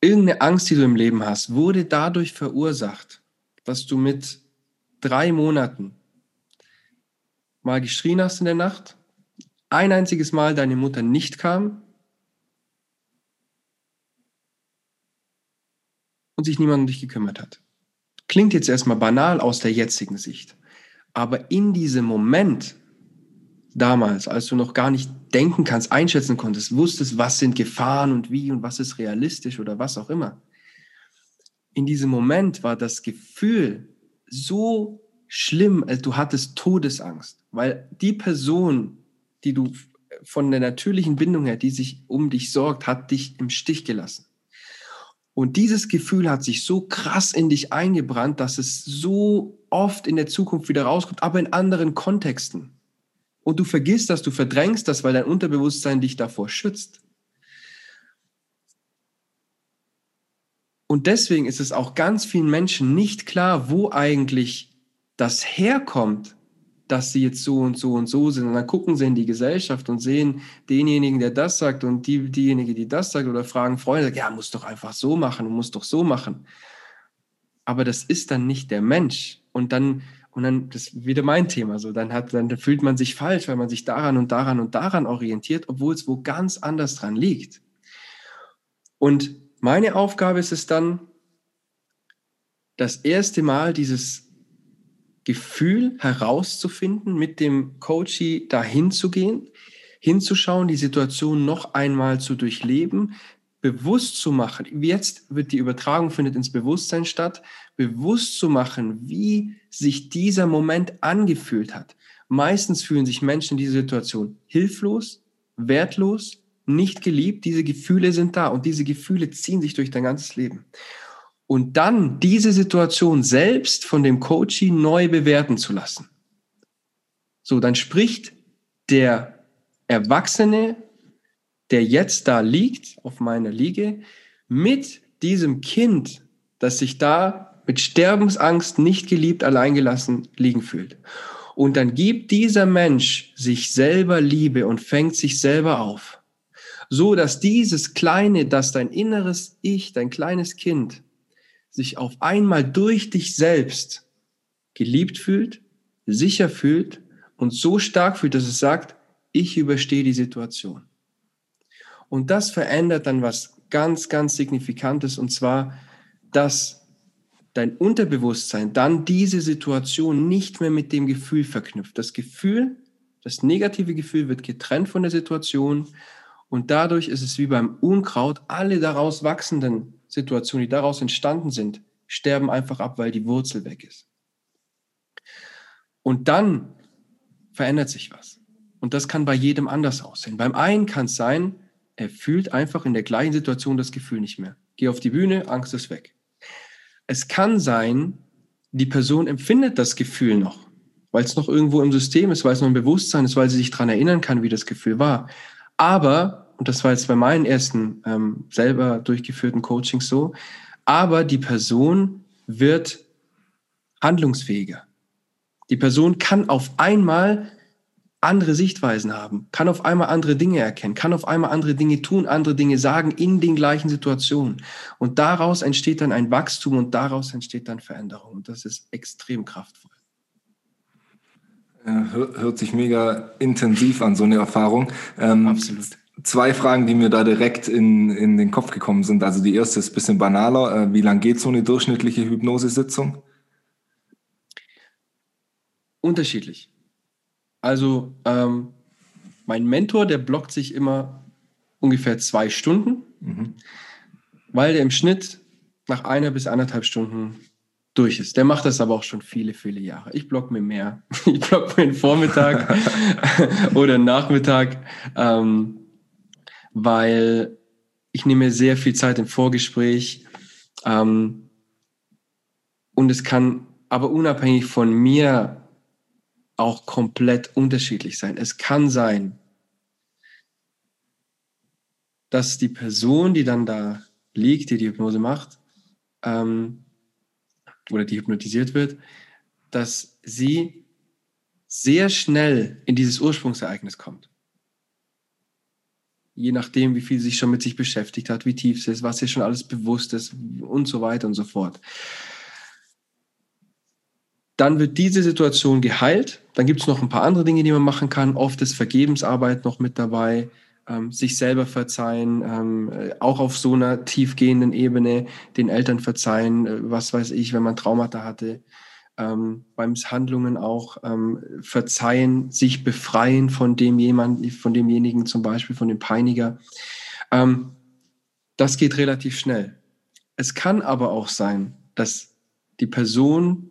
irgendeine Angst, die du im Leben hast, wurde dadurch verursacht, dass du mit drei Monaten mal geschrien hast in der Nacht, ein einziges Mal deine Mutter nicht kam und sich niemand um dich gekümmert hat. Klingt jetzt erstmal banal aus der jetzigen Sicht, aber in diesem Moment damals, als du noch gar nicht denken kannst, einschätzen konntest, wusstest, was sind Gefahren und wie und was ist realistisch oder was auch immer. In diesem Moment war das Gefühl so schlimm, als du hattest Todesangst, weil die Person, die du von der natürlichen Bindung her, die sich um dich sorgt, hat dich im Stich gelassen. Und dieses Gefühl hat sich so krass in dich eingebrannt, dass es so oft in der Zukunft wieder rauskommt, aber in anderen Kontexten. Und du vergisst das, du verdrängst das, weil dein Unterbewusstsein dich davor schützt. Und deswegen ist es auch ganz vielen Menschen nicht klar, wo eigentlich das herkommt, dass sie jetzt so und so und so sind. Und dann gucken sie in die Gesellschaft und sehen denjenigen, der das sagt und die, diejenige, die das sagt oder fragen Freunde, ja, muss doch einfach so machen muss doch so machen. Aber das ist dann nicht der Mensch. Und dann, und dann, das ist wieder mein Thema, so, dann hat, dann fühlt man sich falsch, weil man sich daran und daran und daran orientiert, obwohl es wo ganz anders dran liegt. Und meine Aufgabe ist es dann, das erste Mal dieses Gefühl herauszufinden, mit dem Coachie dahin zu gehen, hinzuschauen, die Situation noch einmal zu durchleben, bewusst zu machen. Jetzt wird die Übertragung findet ins Bewusstsein statt, bewusst zu machen, wie sich dieser Moment angefühlt hat. Meistens fühlen sich Menschen in dieser Situation hilflos, wertlos, nicht geliebt. Diese Gefühle sind da und diese Gefühle ziehen sich durch dein ganzes Leben und dann diese Situation selbst von dem Coachie neu bewerten zu lassen. So, dann spricht der Erwachsene, der jetzt da liegt, auf meiner Liege, mit diesem Kind, das sich da mit Sterbensangst nicht geliebt, alleingelassen liegen fühlt. Und dann gibt dieser Mensch sich selber Liebe und fängt sich selber auf. So dass dieses kleine, dass dein inneres Ich, dein kleines Kind, sich auf einmal durch dich selbst geliebt fühlt, sicher fühlt und so stark fühlt, dass es sagt, ich überstehe die Situation. Und das verändert dann was ganz, ganz Signifikantes und zwar, dass dein Unterbewusstsein dann diese Situation nicht mehr mit dem Gefühl verknüpft. Das Gefühl, das negative Gefühl wird getrennt von der Situation und dadurch ist es wie beim Unkraut, alle daraus wachsenden Situationen, die daraus entstanden sind, sterben einfach ab, weil die Wurzel weg ist. Und dann verändert sich was. Und das kann bei jedem anders aussehen. Beim einen kann es sein, er fühlt einfach in der gleichen Situation das Gefühl nicht mehr. Geh auf die Bühne, Angst ist weg. Es kann sein, die Person empfindet das Gefühl noch, weil es noch irgendwo im System ist, weil es noch im Bewusstsein ist, weil sie sich daran erinnern kann, wie das Gefühl war. Aber und das war jetzt bei meinen ersten ähm, selber durchgeführten Coachings so, aber die Person wird handlungsfähiger. Die Person kann auf einmal andere Sichtweisen haben, kann auf einmal andere Dinge erkennen, kann auf einmal andere Dinge tun, andere Dinge sagen in den gleichen Situationen. Und daraus entsteht dann ein Wachstum und daraus entsteht dann Veränderung. Und das ist extrem kraftvoll. Hört sich mega intensiv an, so eine Erfahrung. Ähm, Absolut zwei Fragen, die mir da direkt in, in den Kopf gekommen sind. Also die erste ist ein bisschen banaler. Äh, wie lang geht so eine durchschnittliche Hypnosesitzung? Unterschiedlich. Also ähm, mein Mentor, der blockt sich immer ungefähr zwei Stunden, mhm. weil der im Schnitt nach einer bis anderthalb Stunden durch ist. Der macht das aber auch schon viele, viele Jahre. Ich block mir mehr. Ich block mir den Vormittag oder Nachmittag. Ähm, weil ich nehme mir sehr viel Zeit im Vorgespräch, Ähm, und es kann aber unabhängig von mir auch komplett unterschiedlich sein. Es kann sein, dass die Person, die dann da liegt, die die Hypnose macht, ähm, oder die hypnotisiert wird, dass sie sehr schnell in dieses Ursprungsereignis kommt. Je nachdem, wie viel sie sich schon mit sich beschäftigt hat, wie tief sie ist, was ihr schon alles bewusst ist und so weiter und so fort. Dann wird diese Situation geheilt. Dann gibt es noch ein paar andere Dinge, die man machen kann. Oft ist Vergebensarbeit noch mit dabei ähm, sich selber verzeihen, ähm, äh, auch auf so einer tiefgehenden Ebene den Eltern verzeihen, äh, was weiß ich, wenn man Traumata hatte, ähm, beim Misshandlungen auch ähm, verzeihen, sich befreien von dem jemand, von demjenigen zum Beispiel, von dem Peiniger. Ähm, das geht relativ schnell. Es kann aber auch sein, dass die Person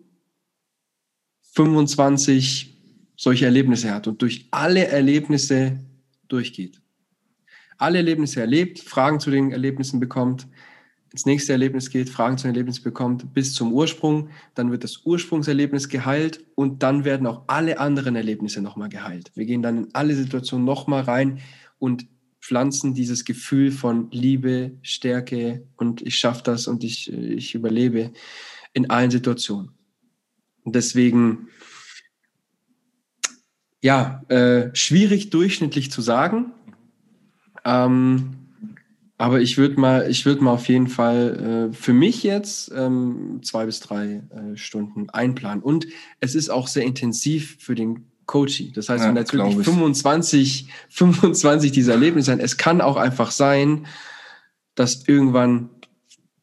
25 solche Erlebnisse hat und durch alle Erlebnisse durchgeht alle Erlebnisse erlebt, Fragen zu den Erlebnissen bekommt, ins nächste Erlebnis geht, Fragen zu den Erlebnissen bekommt, bis zum Ursprung. Dann wird das Ursprungserlebnis geheilt und dann werden auch alle anderen Erlebnisse nochmal geheilt. Wir gehen dann in alle Situationen nochmal rein und pflanzen dieses Gefühl von Liebe, Stärke und ich schaffe das und ich, ich überlebe in allen Situationen. Und deswegen, ja, äh, schwierig durchschnittlich zu sagen, ähm, aber ich würde mal, ich würde mal auf jeden Fall äh, für mich jetzt ähm, zwei bis drei äh, Stunden einplanen. Und es ist auch sehr intensiv für den Coaching. Das heißt, ja, wenn jetzt wirklich 25, 25 dieser Erlebnisse sein, es kann auch einfach sein, dass irgendwann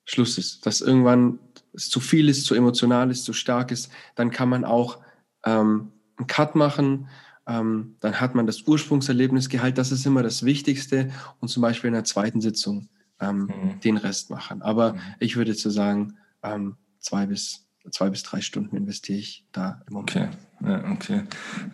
Schluss ist, dass irgendwann es zu viel ist, zu emotional ist, zu stark ist, dann kann man auch ähm, einen Cut machen, ähm, dann hat man das Ursprungserlebnis geheilt. Das ist immer das Wichtigste. Und zum Beispiel in der zweiten Sitzung ähm, mhm. den Rest machen. Aber mhm. ich würde zu sagen, ähm, zwei bis zwei bis drei Stunden investiere ich da im Moment. Okay, ja, okay.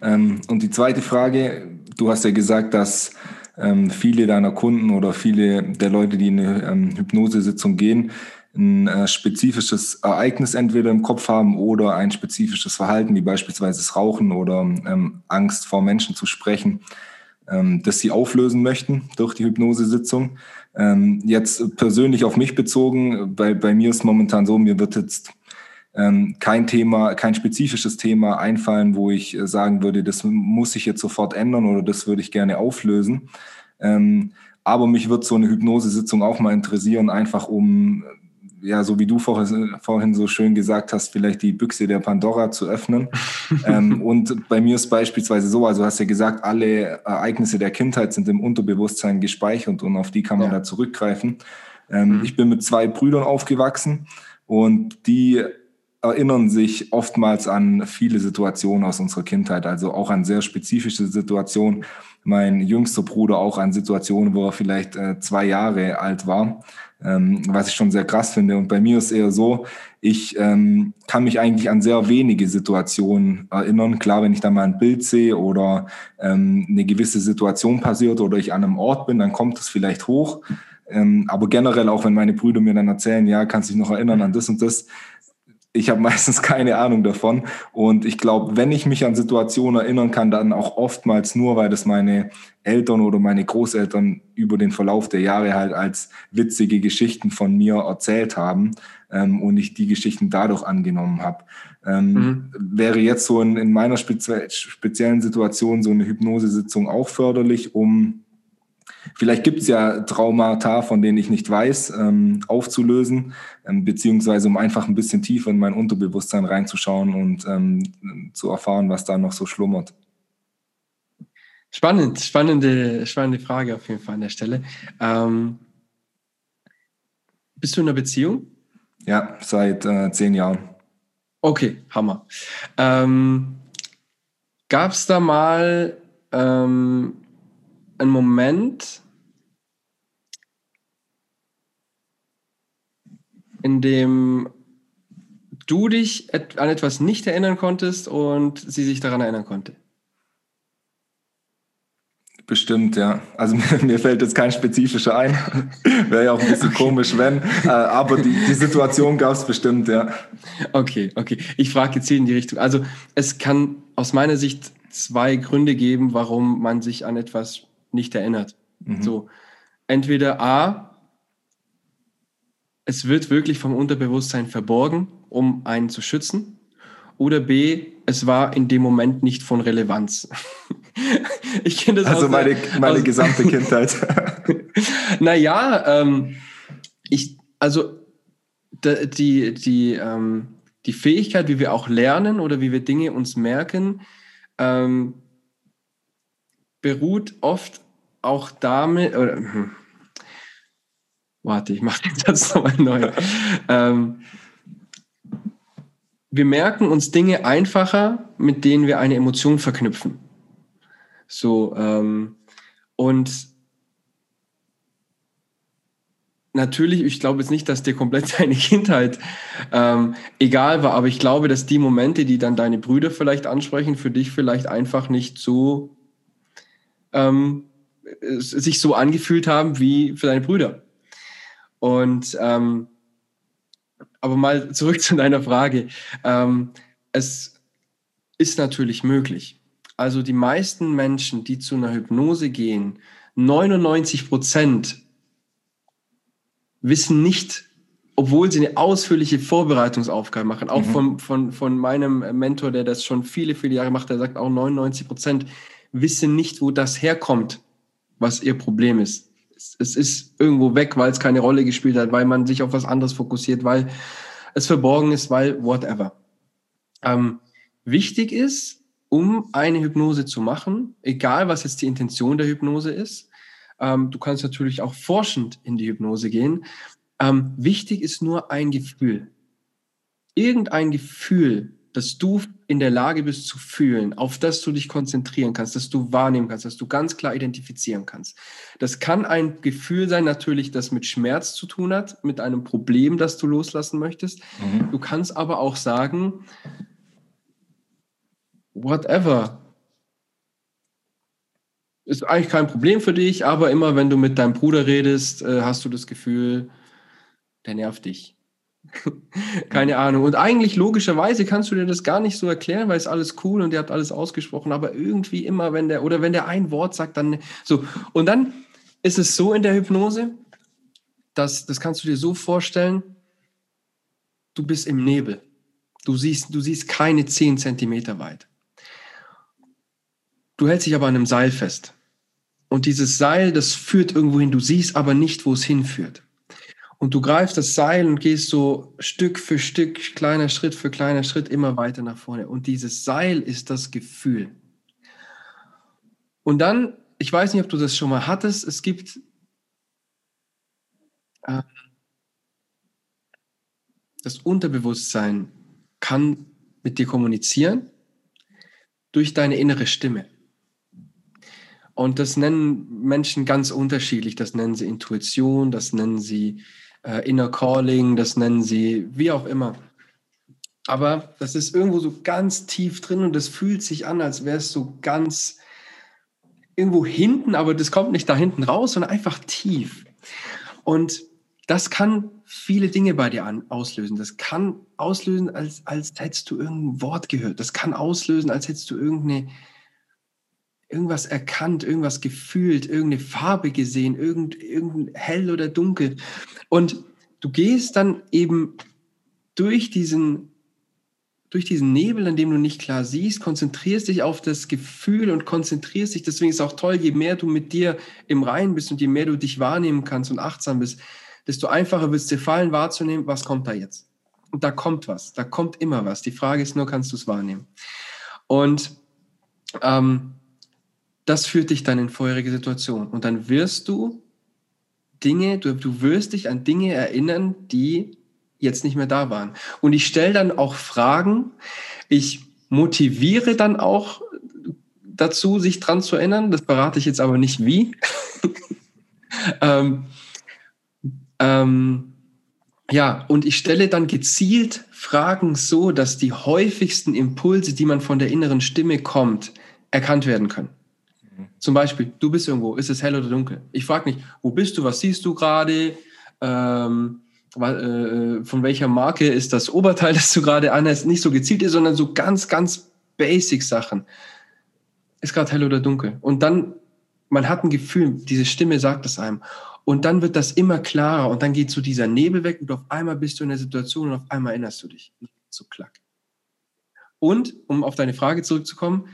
Ähm, und die zweite Frage, du hast ja gesagt, dass ähm, viele deiner Kunden oder viele der Leute, die in eine Hypnosesitzung gehen, ein äh, spezifisches Ereignis entweder im Kopf haben oder ein spezifisches Verhalten, wie beispielsweise das Rauchen oder ähm, Angst vor Menschen zu sprechen, ähm, das sie auflösen möchten durch die Hypnosesitzung. Ähm, jetzt persönlich auf mich bezogen, bei, bei mir ist momentan so, mir wird jetzt ähm, kein Thema, kein spezifisches Thema einfallen, wo ich äh, sagen würde, das muss ich jetzt sofort ändern oder das würde ich gerne auflösen. Ähm, aber mich wird so eine Hypnosesitzung auch mal interessieren, einfach um ja, so wie du vorhin, vorhin so schön gesagt hast, vielleicht die Büchse der Pandora zu öffnen. ähm, und bei mir ist beispielsweise so, also hast ja gesagt, alle Ereignisse der Kindheit sind im Unterbewusstsein gespeichert und auf die kann man ja. da zurückgreifen. Ähm, mhm. Ich bin mit zwei Brüdern aufgewachsen und die erinnern sich oftmals an viele Situationen aus unserer Kindheit, also auch an sehr spezifische Situationen. Mein jüngster Bruder auch an Situationen, wo er vielleicht äh, zwei Jahre alt war ähm, was ich schon sehr krass finde. Und bei mir ist eher so, ich ähm, kann mich eigentlich an sehr wenige Situationen erinnern. Klar, wenn ich da mal ein Bild sehe oder ähm, eine gewisse Situation passiert oder ich an einem Ort bin, dann kommt es vielleicht hoch. Ähm, aber generell auch, wenn meine Brüder mir dann erzählen, ja, kannst dich noch erinnern an das und das, ich habe meistens keine Ahnung davon. Und ich glaube, wenn ich mich an Situationen erinnern kann, dann auch oftmals nur, weil das meine Eltern oder meine Großeltern über den Verlauf der Jahre halt als witzige Geschichten von mir erzählt haben ähm, und ich die Geschichten dadurch angenommen habe. Ähm, mhm. Wäre jetzt so in, in meiner spezie speziellen Situation so eine Hypnosesitzung auch förderlich, um Vielleicht gibt es ja Traumata, von denen ich nicht weiß, ähm, aufzulösen, ähm, beziehungsweise um einfach ein bisschen tiefer in mein Unterbewusstsein reinzuschauen und ähm, zu erfahren, was da noch so schlummert. Spannend, spannende, spannende Frage auf jeden Fall an der Stelle. Ähm, bist du in einer Beziehung? Ja, seit äh, zehn Jahren. Okay, Hammer. Ähm, Gab es da mal ähm, ein Moment, in dem du dich an etwas nicht erinnern konntest und sie sich daran erinnern konnte? Bestimmt, ja. Also mir, mir, fällt jetzt kein spezifischer ein. Wäre ja auch ein bisschen okay. komisch, wenn. Äh, aber die, die Situation gab es bestimmt, ja. Okay, okay. Ich frage jetzt hier in die Richtung. Also es kann aus meiner Sicht zwei Gründe geben, warum man sich an etwas nicht erinnert. Mhm. So, entweder A, es wird wirklich vom Unterbewusstsein verborgen, um einen zu schützen. Oder B, es war in dem Moment nicht von Relevanz. ich kenne das Also aus, meine, meine aus, gesamte Kindheit. naja, ähm, ich, also die, die, ähm, die Fähigkeit, wie wir auch lernen oder wie wir Dinge uns merken, ähm, beruht oft auch damit, oder, hm, warte, ich mache den Satz nochmal neu. ähm, wir merken uns Dinge einfacher, mit denen wir eine Emotion verknüpfen. So, ähm, und natürlich, ich glaube jetzt nicht, dass dir komplett deine Kindheit ähm, egal war, aber ich glaube, dass die Momente, die dann deine Brüder vielleicht ansprechen, für dich vielleicht einfach nicht so ähm, sich so angefühlt haben wie für deine Brüder. Und ähm, aber mal zurück zu deiner Frage. Ähm, es ist natürlich möglich. Also die meisten Menschen, die zu einer Hypnose gehen, 99 Prozent wissen nicht, obwohl sie eine ausführliche Vorbereitungsaufgabe machen, auch mhm. von, von, von meinem Mentor, der das schon viele, viele Jahre macht, der sagt auch 99 Prozent wissen nicht, wo das herkommt, was ihr Problem ist. Es, ist irgendwo weg, weil es keine Rolle gespielt hat, weil man sich auf was anderes fokussiert, weil es verborgen ist, weil whatever. Ähm, wichtig ist, um eine Hypnose zu machen, egal was jetzt die Intention der Hypnose ist. Ähm, du kannst natürlich auch forschend in die Hypnose gehen. Ähm, wichtig ist nur ein Gefühl. Irgendein Gefühl, das du in der Lage bist zu fühlen, auf das du dich konzentrieren kannst, das du wahrnehmen kannst, das du ganz klar identifizieren kannst. Das kann ein Gefühl sein, natürlich, das mit Schmerz zu tun hat, mit einem Problem, das du loslassen möchtest. Mhm. Du kannst aber auch sagen, whatever. Ist eigentlich kein Problem für dich, aber immer wenn du mit deinem Bruder redest, äh, hast du das Gefühl, der nervt dich. Keine Ahnung. Und eigentlich logischerweise kannst du dir das gar nicht so erklären, weil es alles cool und ihr habt alles ausgesprochen, aber irgendwie immer, wenn der, oder wenn der ein Wort sagt, dann so. Und dann ist es so in der Hypnose, dass, das kannst du dir so vorstellen, du bist im Nebel. Du siehst, du siehst keine zehn Zentimeter weit. Du hältst dich aber an einem Seil fest. Und dieses Seil, das führt irgendwo hin. Du siehst aber nicht, wo es hinführt. Und du greifst das Seil und gehst so Stück für Stück, kleiner Schritt für kleiner Schritt immer weiter nach vorne. Und dieses Seil ist das Gefühl. Und dann, ich weiß nicht, ob du das schon mal hattest, es gibt äh, das Unterbewusstsein kann mit dir kommunizieren durch deine innere Stimme. Und das nennen Menschen ganz unterschiedlich. Das nennen sie Intuition, das nennen sie äh, Inner Calling, das nennen sie wie auch immer. Aber das ist irgendwo so ganz tief drin und das fühlt sich an, als wäre es so ganz irgendwo hinten, aber das kommt nicht da hinten raus, sondern einfach tief. Und das kann viele Dinge bei dir an, auslösen. Das kann auslösen, als, als hättest du irgendein Wort gehört. Das kann auslösen, als hättest du irgendeine irgendwas erkannt, irgendwas gefühlt, irgendeine Farbe gesehen, irgend, irgendein hell oder dunkel. Und du gehst dann eben durch diesen, durch diesen Nebel, an dem du nicht klar siehst, konzentrierst dich auf das Gefühl und konzentrierst dich. Deswegen ist es auch toll, je mehr du mit dir im Reinen bist und je mehr du dich wahrnehmen kannst und achtsam bist, desto einfacher wird es dir fallen, wahrzunehmen, was kommt da jetzt. Und da kommt was, da kommt immer was. Die Frage ist nur, kannst du es wahrnehmen? Und ähm, das führt dich dann in feurige Situationen. Und dann wirst du Dinge, du, du wirst dich an Dinge erinnern, die jetzt nicht mehr da waren. Und ich stelle dann auch Fragen. Ich motiviere dann auch dazu, sich dran zu erinnern. Das berate ich jetzt aber nicht wie. ähm, ähm, ja, und ich stelle dann gezielt Fragen so, dass die häufigsten Impulse, die man von der inneren Stimme kommt, erkannt werden können. Zum Beispiel, du bist irgendwo, ist es hell oder dunkel? Ich frage nicht, wo bist du, was siehst du gerade? Ähm, äh, von welcher Marke ist das Oberteil, das du gerade anhast? Nicht so gezielt ist, sondern so ganz, ganz basic Sachen. Ist gerade hell oder dunkel? Und dann, man hat ein Gefühl, diese Stimme sagt es einem. Und dann wird das immer klarer und dann geht so dieser Nebel weg und auf einmal bist du in der Situation und auf einmal erinnerst du dich. So klack. Und, um auf deine Frage zurückzukommen,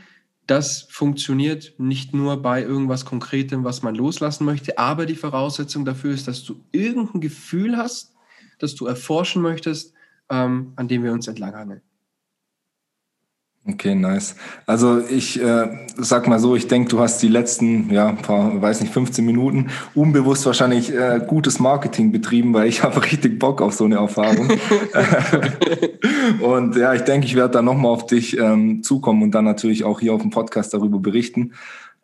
das funktioniert nicht nur bei irgendwas Konkretem, was man loslassen möchte, aber die Voraussetzung dafür ist, dass du irgendein Gefühl hast, das du erforschen möchtest, ähm, an dem wir uns entlanghangeln. Okay, nice. Also ich äh, sag mal so, ich denke, du hast die letzten, ja, paar, weiß nicht, 15 Minuten unbewusst wahrscheinlich äh, gutes Marketing betrieben, weil ich habe richtig Bock auf so eine Erfahrung. und ja, ich denke, ich werde da nochmal auf dich ähm, zukommen und dann natürlich auch hier auf dem Podcast darüber berichten.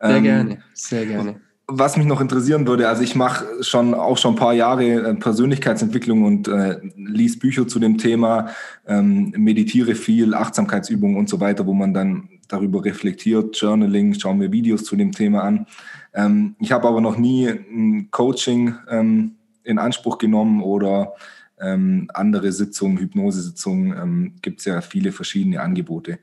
Sehr ähm, gerne, sehr gerne was mich noch interessieren würde, also ich mache schon auch schon ein paar Jahre äh, Persönlichkeitsentwicklung und äh, lies Bücher zu dem Thema, ähm, meditiere viel, Achtsamkeitsübungen und so weiter, wo man dann darüber reflektiert, Journaling, schauen wir Videos zu dem Thema an. Ähm, ich habe aber noch nie ein Coaching ähm, in Anspruch genommen oder ähm, andere Sitzungen, Hypnosesitzungen, ähm, gibt es ja viele verschiedene Angebote.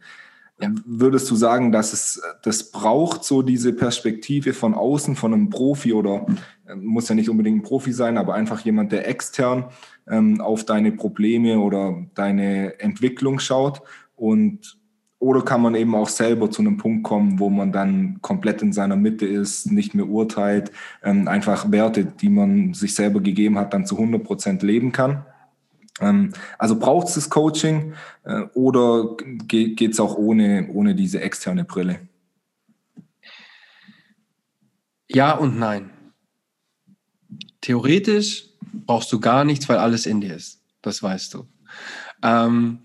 Ja. Würdest du sagen, dass es das braucht, so diese Perspektive von außen, von einem Profi oder äh, muss ja nicht unbedingt ein Profi sein, aber einfach jemand, der extern ähm, auf deine Probleme oder deine Entwicklung schaut und oder kann man eben auch selber zu einem Punkt kommen, wo man dann komplett in seiner Mitte ist, nicht mehr urteilt, ähm, einfach Werte, die man sich selber gegeben hat, dann zu 100 Prozent leben kann? Ähm, also braucht es das Coaching äh, oder geht es auch ohne, ohne diese externe Brille? Ja und nein. Theoretisch brauchst du gar nichts, weil alles in dir ist. Das weißt du. Ähm,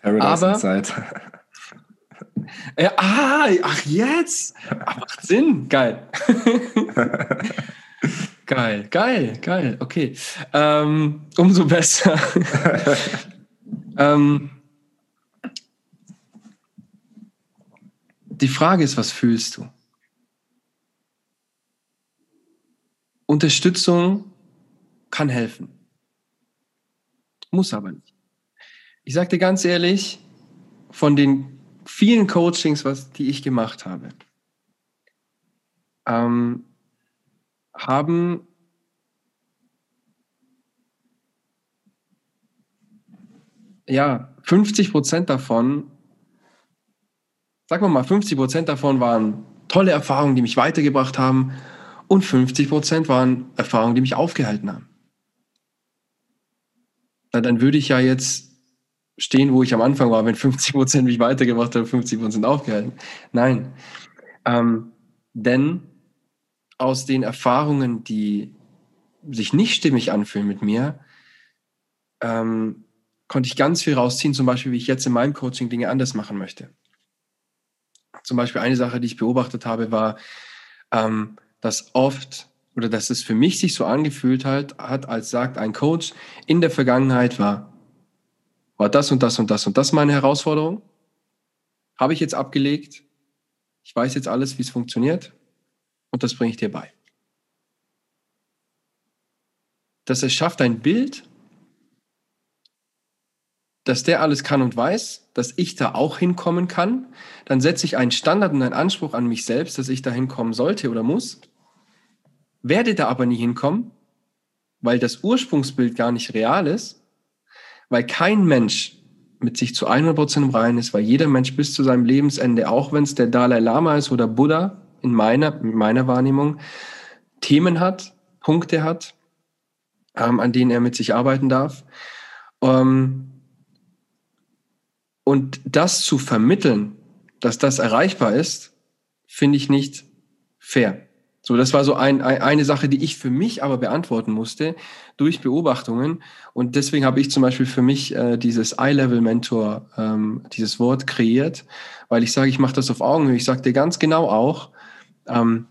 Paradise aber, Inside. ja, ah, ach jetzt? Macht Sinn. Geil. Geil, geil, geil. Okay. Ähm, umso besser. ähm, die Frage ist, was fühlst du? Unterstützung kann helfen. Muss aber nicht. Ich sage dir ganz ehrlich, von den vielen Coachings, was, die ich gemacht habe, ähm, haben ja 50 Prozent davon, sagen wir mal, 50 Prozent davon waren tolle Erfahrungen, die mich weitergebracht haben und 50 Prozent waren Erfahrungen, die mich aufgehalten haben. Na, dann würde ich ja jetzt stehen, wo ich am Anfang war, wenn 50 Prozent mich weitergebracht haben, 50 Prozent aufgehalten. Nein. Ähm, denn aus den Erfahrungen, die sich nicht stimmig anfühlen mit mir, ähm, konnte ich ganz viel rausziehen, zum Beispiel, wie ich jetzt in meinem Coaching Dinge anders machen möchte. Zum Beispiel eine Sache, die ich beobachtet habe, war, ähm, dass oft oder dass es für mich sich so angefühlt hat, hat, als sagt ein Coach, in der Vergangenheit war, war das und das und das und das meine Herausforderung. Habe ich jetzt abgelegt. Ich weiß jetzt alles, wie es funktioniert und das bringe ich dir bei. Das erschafft ein Bild, dass der alles kann und weiß, dass ich da auch hinkommen kann. Dann setze ich einen Standard und einen Anspruch an mich selbst, dass ich da hinkommen sollte oder muss. Werde da aber nie hinkommen, weil das Ursprungsbild gar nicht real ist, weil kein Mensch mit sich zu 100% im Reinen ist, weil jeder Mensch bis zu seinem Lebensende, auch wenn es der Dalai Lama ist oder Buddha, in meiner, in meiner Wahrnehmung Themen hat, Punkte hat, ähm, an denen er mit sich arbeiten darf. Ähm, und das zu vermitteln, dass das erreichbar ist, finde ich nicht fair. So, das war so ein, ein, eine Sache, die ich für mich aber beantworten musste durch Beobachtungen. Und deswegen habe ich zum Beispiel für mich äh, dieses Eye-Level-Mentor, ähm, dieses Wort kreiert, weil ich sage, ich mache das auf Augenhöhe. Ich sage dir ganz genau auch, ähm,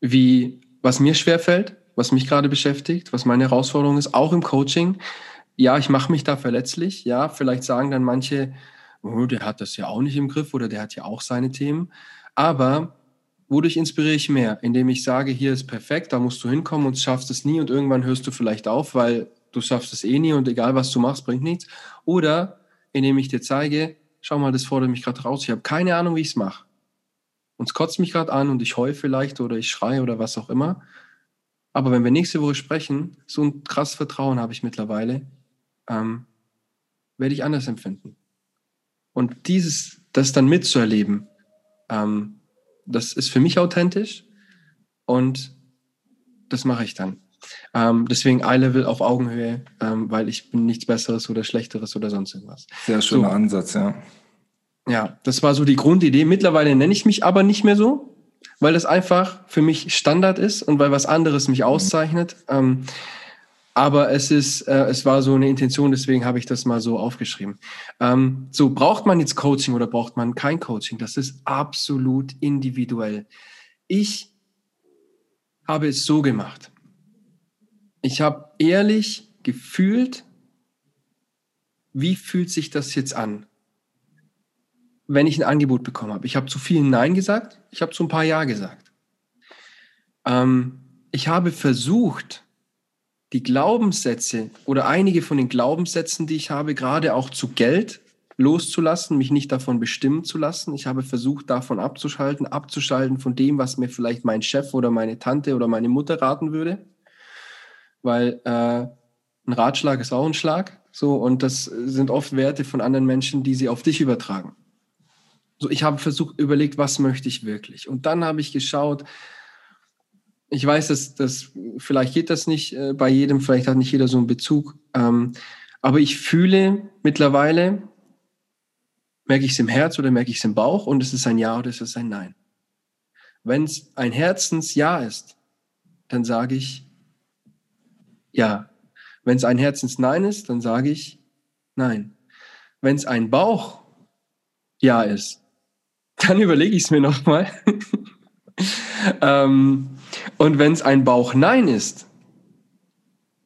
wie, was mir schwerfällt, was mich gerade beschäftigt, was meine Herausforderung ist, auch im Coaching. Ja, ich mache mich da verletzlich. Ja, vielleicht sagen dann manche, oh, der hat das ja auch nicht im Griff oder der hat ja auch seine Themen. Aber wodurch inspiriere ich mehr? Indem ich sage, hier ist perfekt, da musst du hinkommen und schaffst es nie und irgendwann hörst du vielleicht auf, weil du schaffst es eh nie und egal was du machst, bringt nichts. Oder indem ich dir zeige, schau mal, das fordert mich gerade raus, ich habe keine Ahnung, wie ich es mache. Und es kotzt mich gerade an und ich heule vielleicht oder ich schreie oder was auch immer. Aber wenn wir nächste Woche sprechen, so ein krasses Vertrauen habe ich mittlerweile, ähm, werde ich anders empfinden. Und dieses, das dann mitzuerleben, ähm, das ist für mich authentisch und das mache ich dann. Ähm, deswegen Eye-Level auf Augenhöhe, ähm, weil ich bin nichts Besseres oder Schlechteres oder sonst irgendwas. Sehr schöner so. Ansatz, ja. Ja, das war so die Grundidee. Mittlerweile nenne ich mich aber nicht mehr so, weil das einfach für mich Standard ist und weil was anderes mich auszeichnet. Ähm, aber es ist, äh, es war so eine Intention, deswegen habe ich das mal so aufgeschrieben. Ähm, so, braucht man jetzt Coaching oder braucht man kein Coaching? Das ist absolut individuell. Ich habe es so gemacht. Ich habe ehrlich gefühlt, wie fühlt sich das jetzt an, wenn ich ein Angebot bekommen habe. Ich habe zu vielen Nein gesagt, ich habe zu ein paar Ja gesagt. Ähm, ich habe versucht, die Glaubenssätze oder einige von den Glaubenssätzen, die ich habe, gerade auch zu Geld loszulassen, mich nicht davon bestimmen zu lassen. Ich habe versucht, davon abzuschalten, abzuschalten von dem, was mir vielleicht mein Chef oder meine Tante oder meine Mutter raten würde. Weil äh, ein Ratschlag ist auch ein Schlag. So, und das sind oft Werte von anderen Menschen, die sie auf dich übertragen. So, ich habe versucht, überlegt, was möchte ich wirklich? Und dann habe ich geschaut, ich weiß, dass, dass vielleicht geht das nicht äh, bei jedem, vielleicht hat nicht jeder so einen Bezug. Ähm, aber ich fühle mittlerweile, merke ich es im Herz oder merke ich es im Bauch und es ist ein Ja oder es ist ein Nein. Wenn es ein Herzens-Ja ist, dann sage ich Ja. Wenn es ein Herzens-Nein ist, dann sage ich Nein. Wenn es ein Bauch-Ja ist, dann überlege ich es mir nochmal. ähm, und wenn es ein Bauch-Nein ist,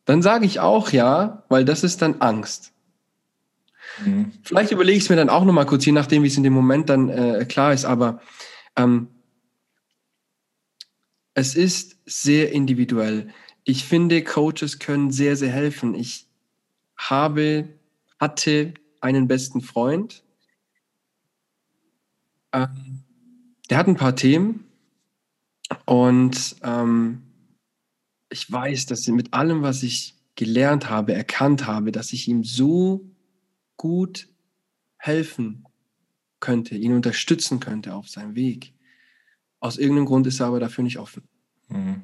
dann sage ich auch ja, weil das ist dann Angst. Mhm. Vielleicht überlege ich es mir dann auch nochmal kurz, je nachdem, wie es in dem Moment dann äh, klar ist, aber ähm, es ist sehr individuell. Ich finde, Coaches können sehr, sehr helfen. Ich habe, hatte einen besten Freund. Ähm, der hat ein paar Themen, und ähm, ich weiß, dass mit allem, was ich gelernt habe, erkannt habe, dass ich ihm so gut helfen könnte, ihn unterstützen könnte auf seinem Weg. Aus irgendeinem Grund ist er aber dafür nicht offen. Mhm.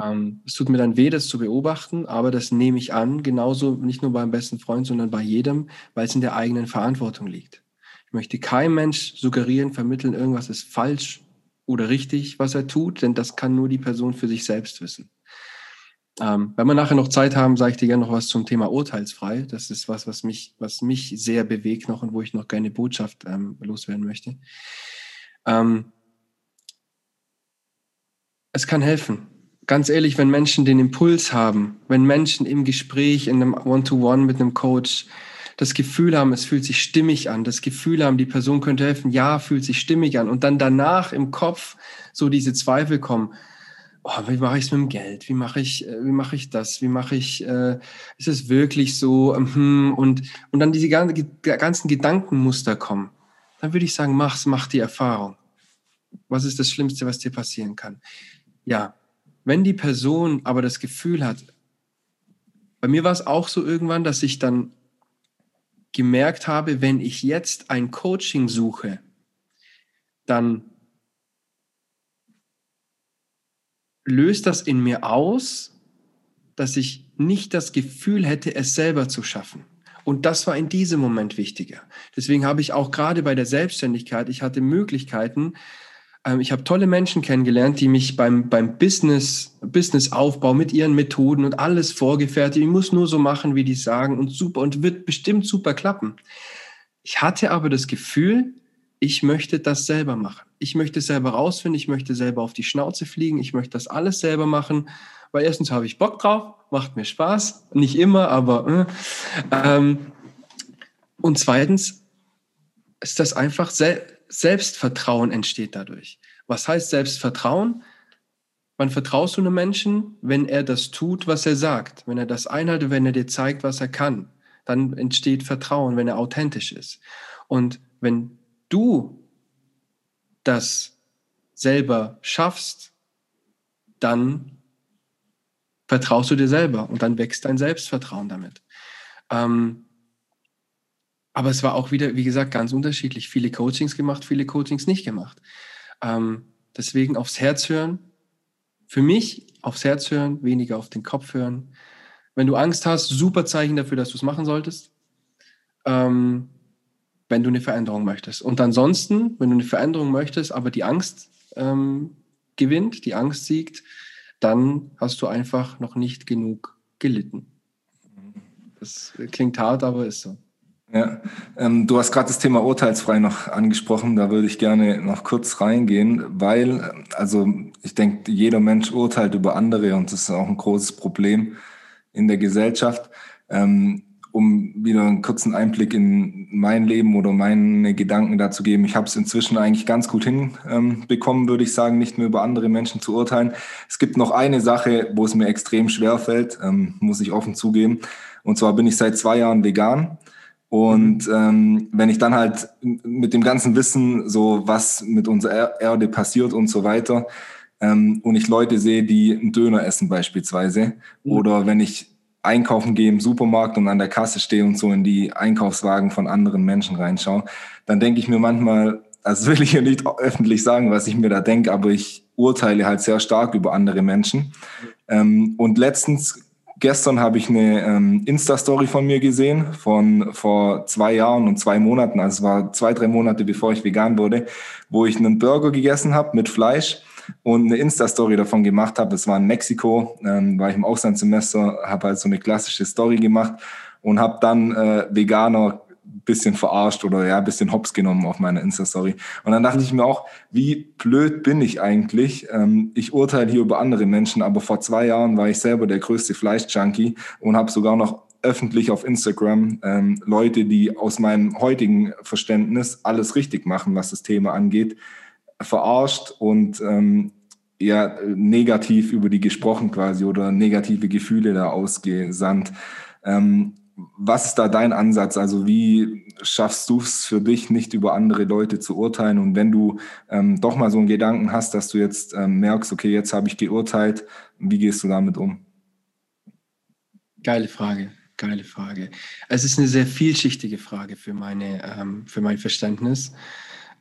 Ähm, es tut mir dann weh, das zu beobachten, aber das nehme ich an, genauso nicht nur beim besten Freund, sondern bei jedem, weil es in der eigenen Verantwortung liegt. Ich möchte keinem Mensch suggerieren, vermitteln, irgendwas ist falsch oder richtig, was er tut, denn das kann nur die Person für sich selbst wissen. Ähm, wenn wir nachher noch Zeit haben, sage ich dir gerne noch was zum Thema urteilsfrei. Das ist was, was mich, was mich sehr bewegt noch und wo ich noch keine Botschaft ähm, loswerden möchte. Ähm, es kann helfen. Ganz ehrlich, wenn Menschen den Impuls haben, wenn Menschen im Gespräch, in einem One-to-One -One mit einem Coach das Gefühl haben, es fühlt sich stimmig an, das Gefühl haben, die Person könnte helfen, ja, fühlt sich stimmig an und dann danach im Kopf so diese Zweifel kommen. Oh, wie mache ich es mit dem Geld? Wie mache ich, äh, wie mache ich das? Wie mache ich, äh, ist es wirklich so? Hm, und, und dann diese ganzen Gedankenmuster kommen. Dann würde ich sagen, mach's, mach die Erfahrung. Was ist das Schlimmste, was dir passieren kann? Ja, wenn die Person aber das Gefühl hat, bei mir war es auch so irgendwann, dass ich dann gemerkt habe, wenn ich jetzt ein Coaching suche, dann löst das in mir aus, dass ich nicht das Gefühl hätte, es selber zu schaffen. Und das war in diesem Moment wichtiger. Deswegen habe ich auch gerade bei der Selbstständigkeit, ich hatte Möglichkeiten, ähm, ich habe tolle Menschen kennengelernt, die mich beim, beim Business, Businessaufbau mit ihren Methoden und alles vorgefertigt, ich muss nur so machen, wie die sagen und super und wird bestimmt super klappen. Ich hatte aber das Gefühl, ich möchte das selber machen. Ich möchte selber rausfinden, ich möchte selber auf die Schnauze fliegen, ich möchte das alles selber machen, weil erstens habe ich Bock drauf, macht mir Spaß, nicht immer, aber äh, ähm, und zweitens ist das einfach, Selbstvertrauen entsteht dadurch. Was heißt Selbstvertrauen? Man vertraust du einem Menschen, wenn er das tut, was er sagt, wenn er das einhaltet, wenn er dir zeigt, was er kann. Dann entsteht Vertrauen, wenn er authentisch ist. Und wenn du das selber schaffst, dann vertraust du dir selber und dann wächst dein Selbstvertrauen damit. Ähm, aber es war auch wieder, wie gesagt, ganz unterschiedlich. Viele Coachings gemacht, viele Coachings nicht gemacht. Ähm, deswegen aufs Herz hören. Für mich aufs Herz hören, weniger auf den Kopf hören. Wenn du Angst hast, super Zeichen dafür, dass du es machen solltest. Ähm, wenn du eine Veränderung möchtest. Und ansonsten, wenn du eine Veränderung möchtest, aber die Angst ähm, gewinnt, die Angst siegt, dann hast du einfach noch nicht genug gelitten. Das klingt hart, aber ist so. Ja, ähm, du hast gerade das Thema urteilsfrei noch angesprochen. Da würde ich gerne noch kurz reingehen, weil, also ich denke, jeder Mensch urteilt über andere und das ist auch ein großes Problem in der Gesellschaft. Ähm, um wieder einen kurzen Einblick in mein Leben oder meine Gedanken dazu geben. Ich habe es inzwischen eigentlich ganz gut hinbekommen, ähm, würde ich sagen, nicht mehr über andere Menschen zu urteilen. Es gibt noch eine Sache, wo es mir extrem schwer fällt, ähm, muss ich offen zugeben. Und zwar bin ich seit zwei Jahren vegan. Und ähm, wenn ich dann halt mit dem ganzen Wissen, so was mit unserer Erde passiert und so weiter, ähm, und ich Leute sehe, die einen Döner essen beispielsweise, mhm. oder wenn ich einkaufen gehe im Supermarkt und an der Kasse stehe und so in die Einkaufswagen von anderen Menschen reinschaue, dann denke ich mir manchmal, also will ich ja nicht öffentlich sagen, was ich mir da denke, aber ich urteile halt sehr stark über andere Menschen. Ähm, und letztens, gestern habe ich eine ähm, Insta-Story von mir gesehen, von vor zwei Jahren und zwei Monaten, also es war zwei, drei Monate bevor ich vegan wurde, wo ich einen Burger gegessen habe mit Fleisch und eine Insta-Story davon gemacht habe. Es war in Mexiko, ähm, war ich im Auslandssemester, habe halt so eine klassische Story gemacht und habe dann äh, Veganer bisschen verarscht oder ja, bisschen hops genommen auf meiner Insta-Story. Und dann dachte ich mir auch, wie blöd bin ich eigentlich? Ähm, ich urteile hier über andere Menschen, aber vor zwei Jahren war ich selber der größte Fleisch-Junkie und habe sogar noch öffentlich auf Instagram ähm, Leute, die aus meinem heutigen Verständnis alles richtig machen, was das Thema angeht, verarscht und ähm, ja negativ über die gesprochen quasi oder negative Gefühle da ausgesandt. Ähm, was ist da dein Ansatz? Also wie schaffst du es für dich, nicht über andere Leute zu urteilen? Und wenn du ähm, doch mal so einen Gedanken hast, dass du jetzt ähm, merkst, okay, jetzt habe ich geurteilt, wie gehst du damit um? Geile Frage, geile Frage. Es ist eine sehr vielschichtige Frage für, meine, ähm, für mein Verständnis.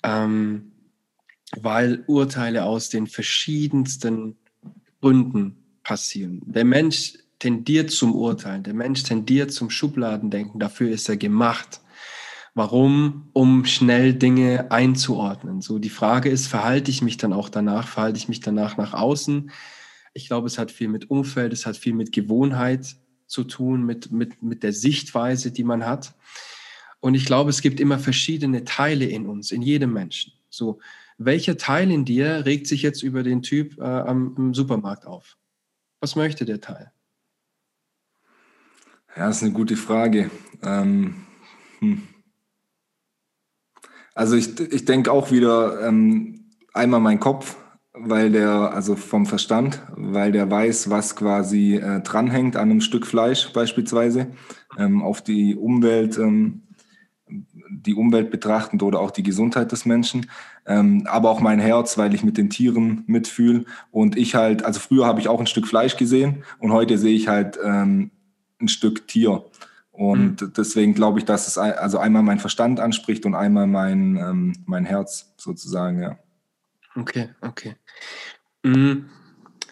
Ähm, weil Urteile aus den verschiedensten Gründen passieren. Der Mensch tendiert zum Urteilen, der Mensch tendiert zum Schubladendenken, dafür ist er gemacht. Warum? Um schnell Dinge einzuordnen. So die Frage ist, verhalte ich mich dann auch danach, verhalte ich mich danach nach außen? Ich glaube, es hat viel mit Umfeld, es hat viel mit Gewohnheit zu tun, mit, mit, mit der Sichtweise, die man hat. Und ich glaube, es gibt immer verschiedene Teile in uns, in jedem Menschen. So, welcher Teil in dir regt sich jetzt über den Typ äh, am, im Supermarkt auf? Was möchte der Teil? Ja, das ist eine gute Frage. Ähm, hm. Also ich, ich denke auch wieder ähm, einmal mein Kopf, weil der, also vom Verstand, weil der weiß, was quasi äh, dranhängt an einem Stück Fleisch beispielsweise, ähm, auf die Umwelt, ähm, die Umwelt betrachtend oder auch die Gesundheit des Menschen, ähm, aber auch mein Herz, weil ich mit den Tieren mitfühle und ich halt, also früher habe ich auch ein Stück Fleisch gesehen und heute sehe ich halt ähm, ein Stück Tier. Und mhm. deswegen glaube ich, dass es also einmal mein Verstand anspricht und einmal mein, ähm, mein Herz sozusagen, ja. Okay, okay. Mhm.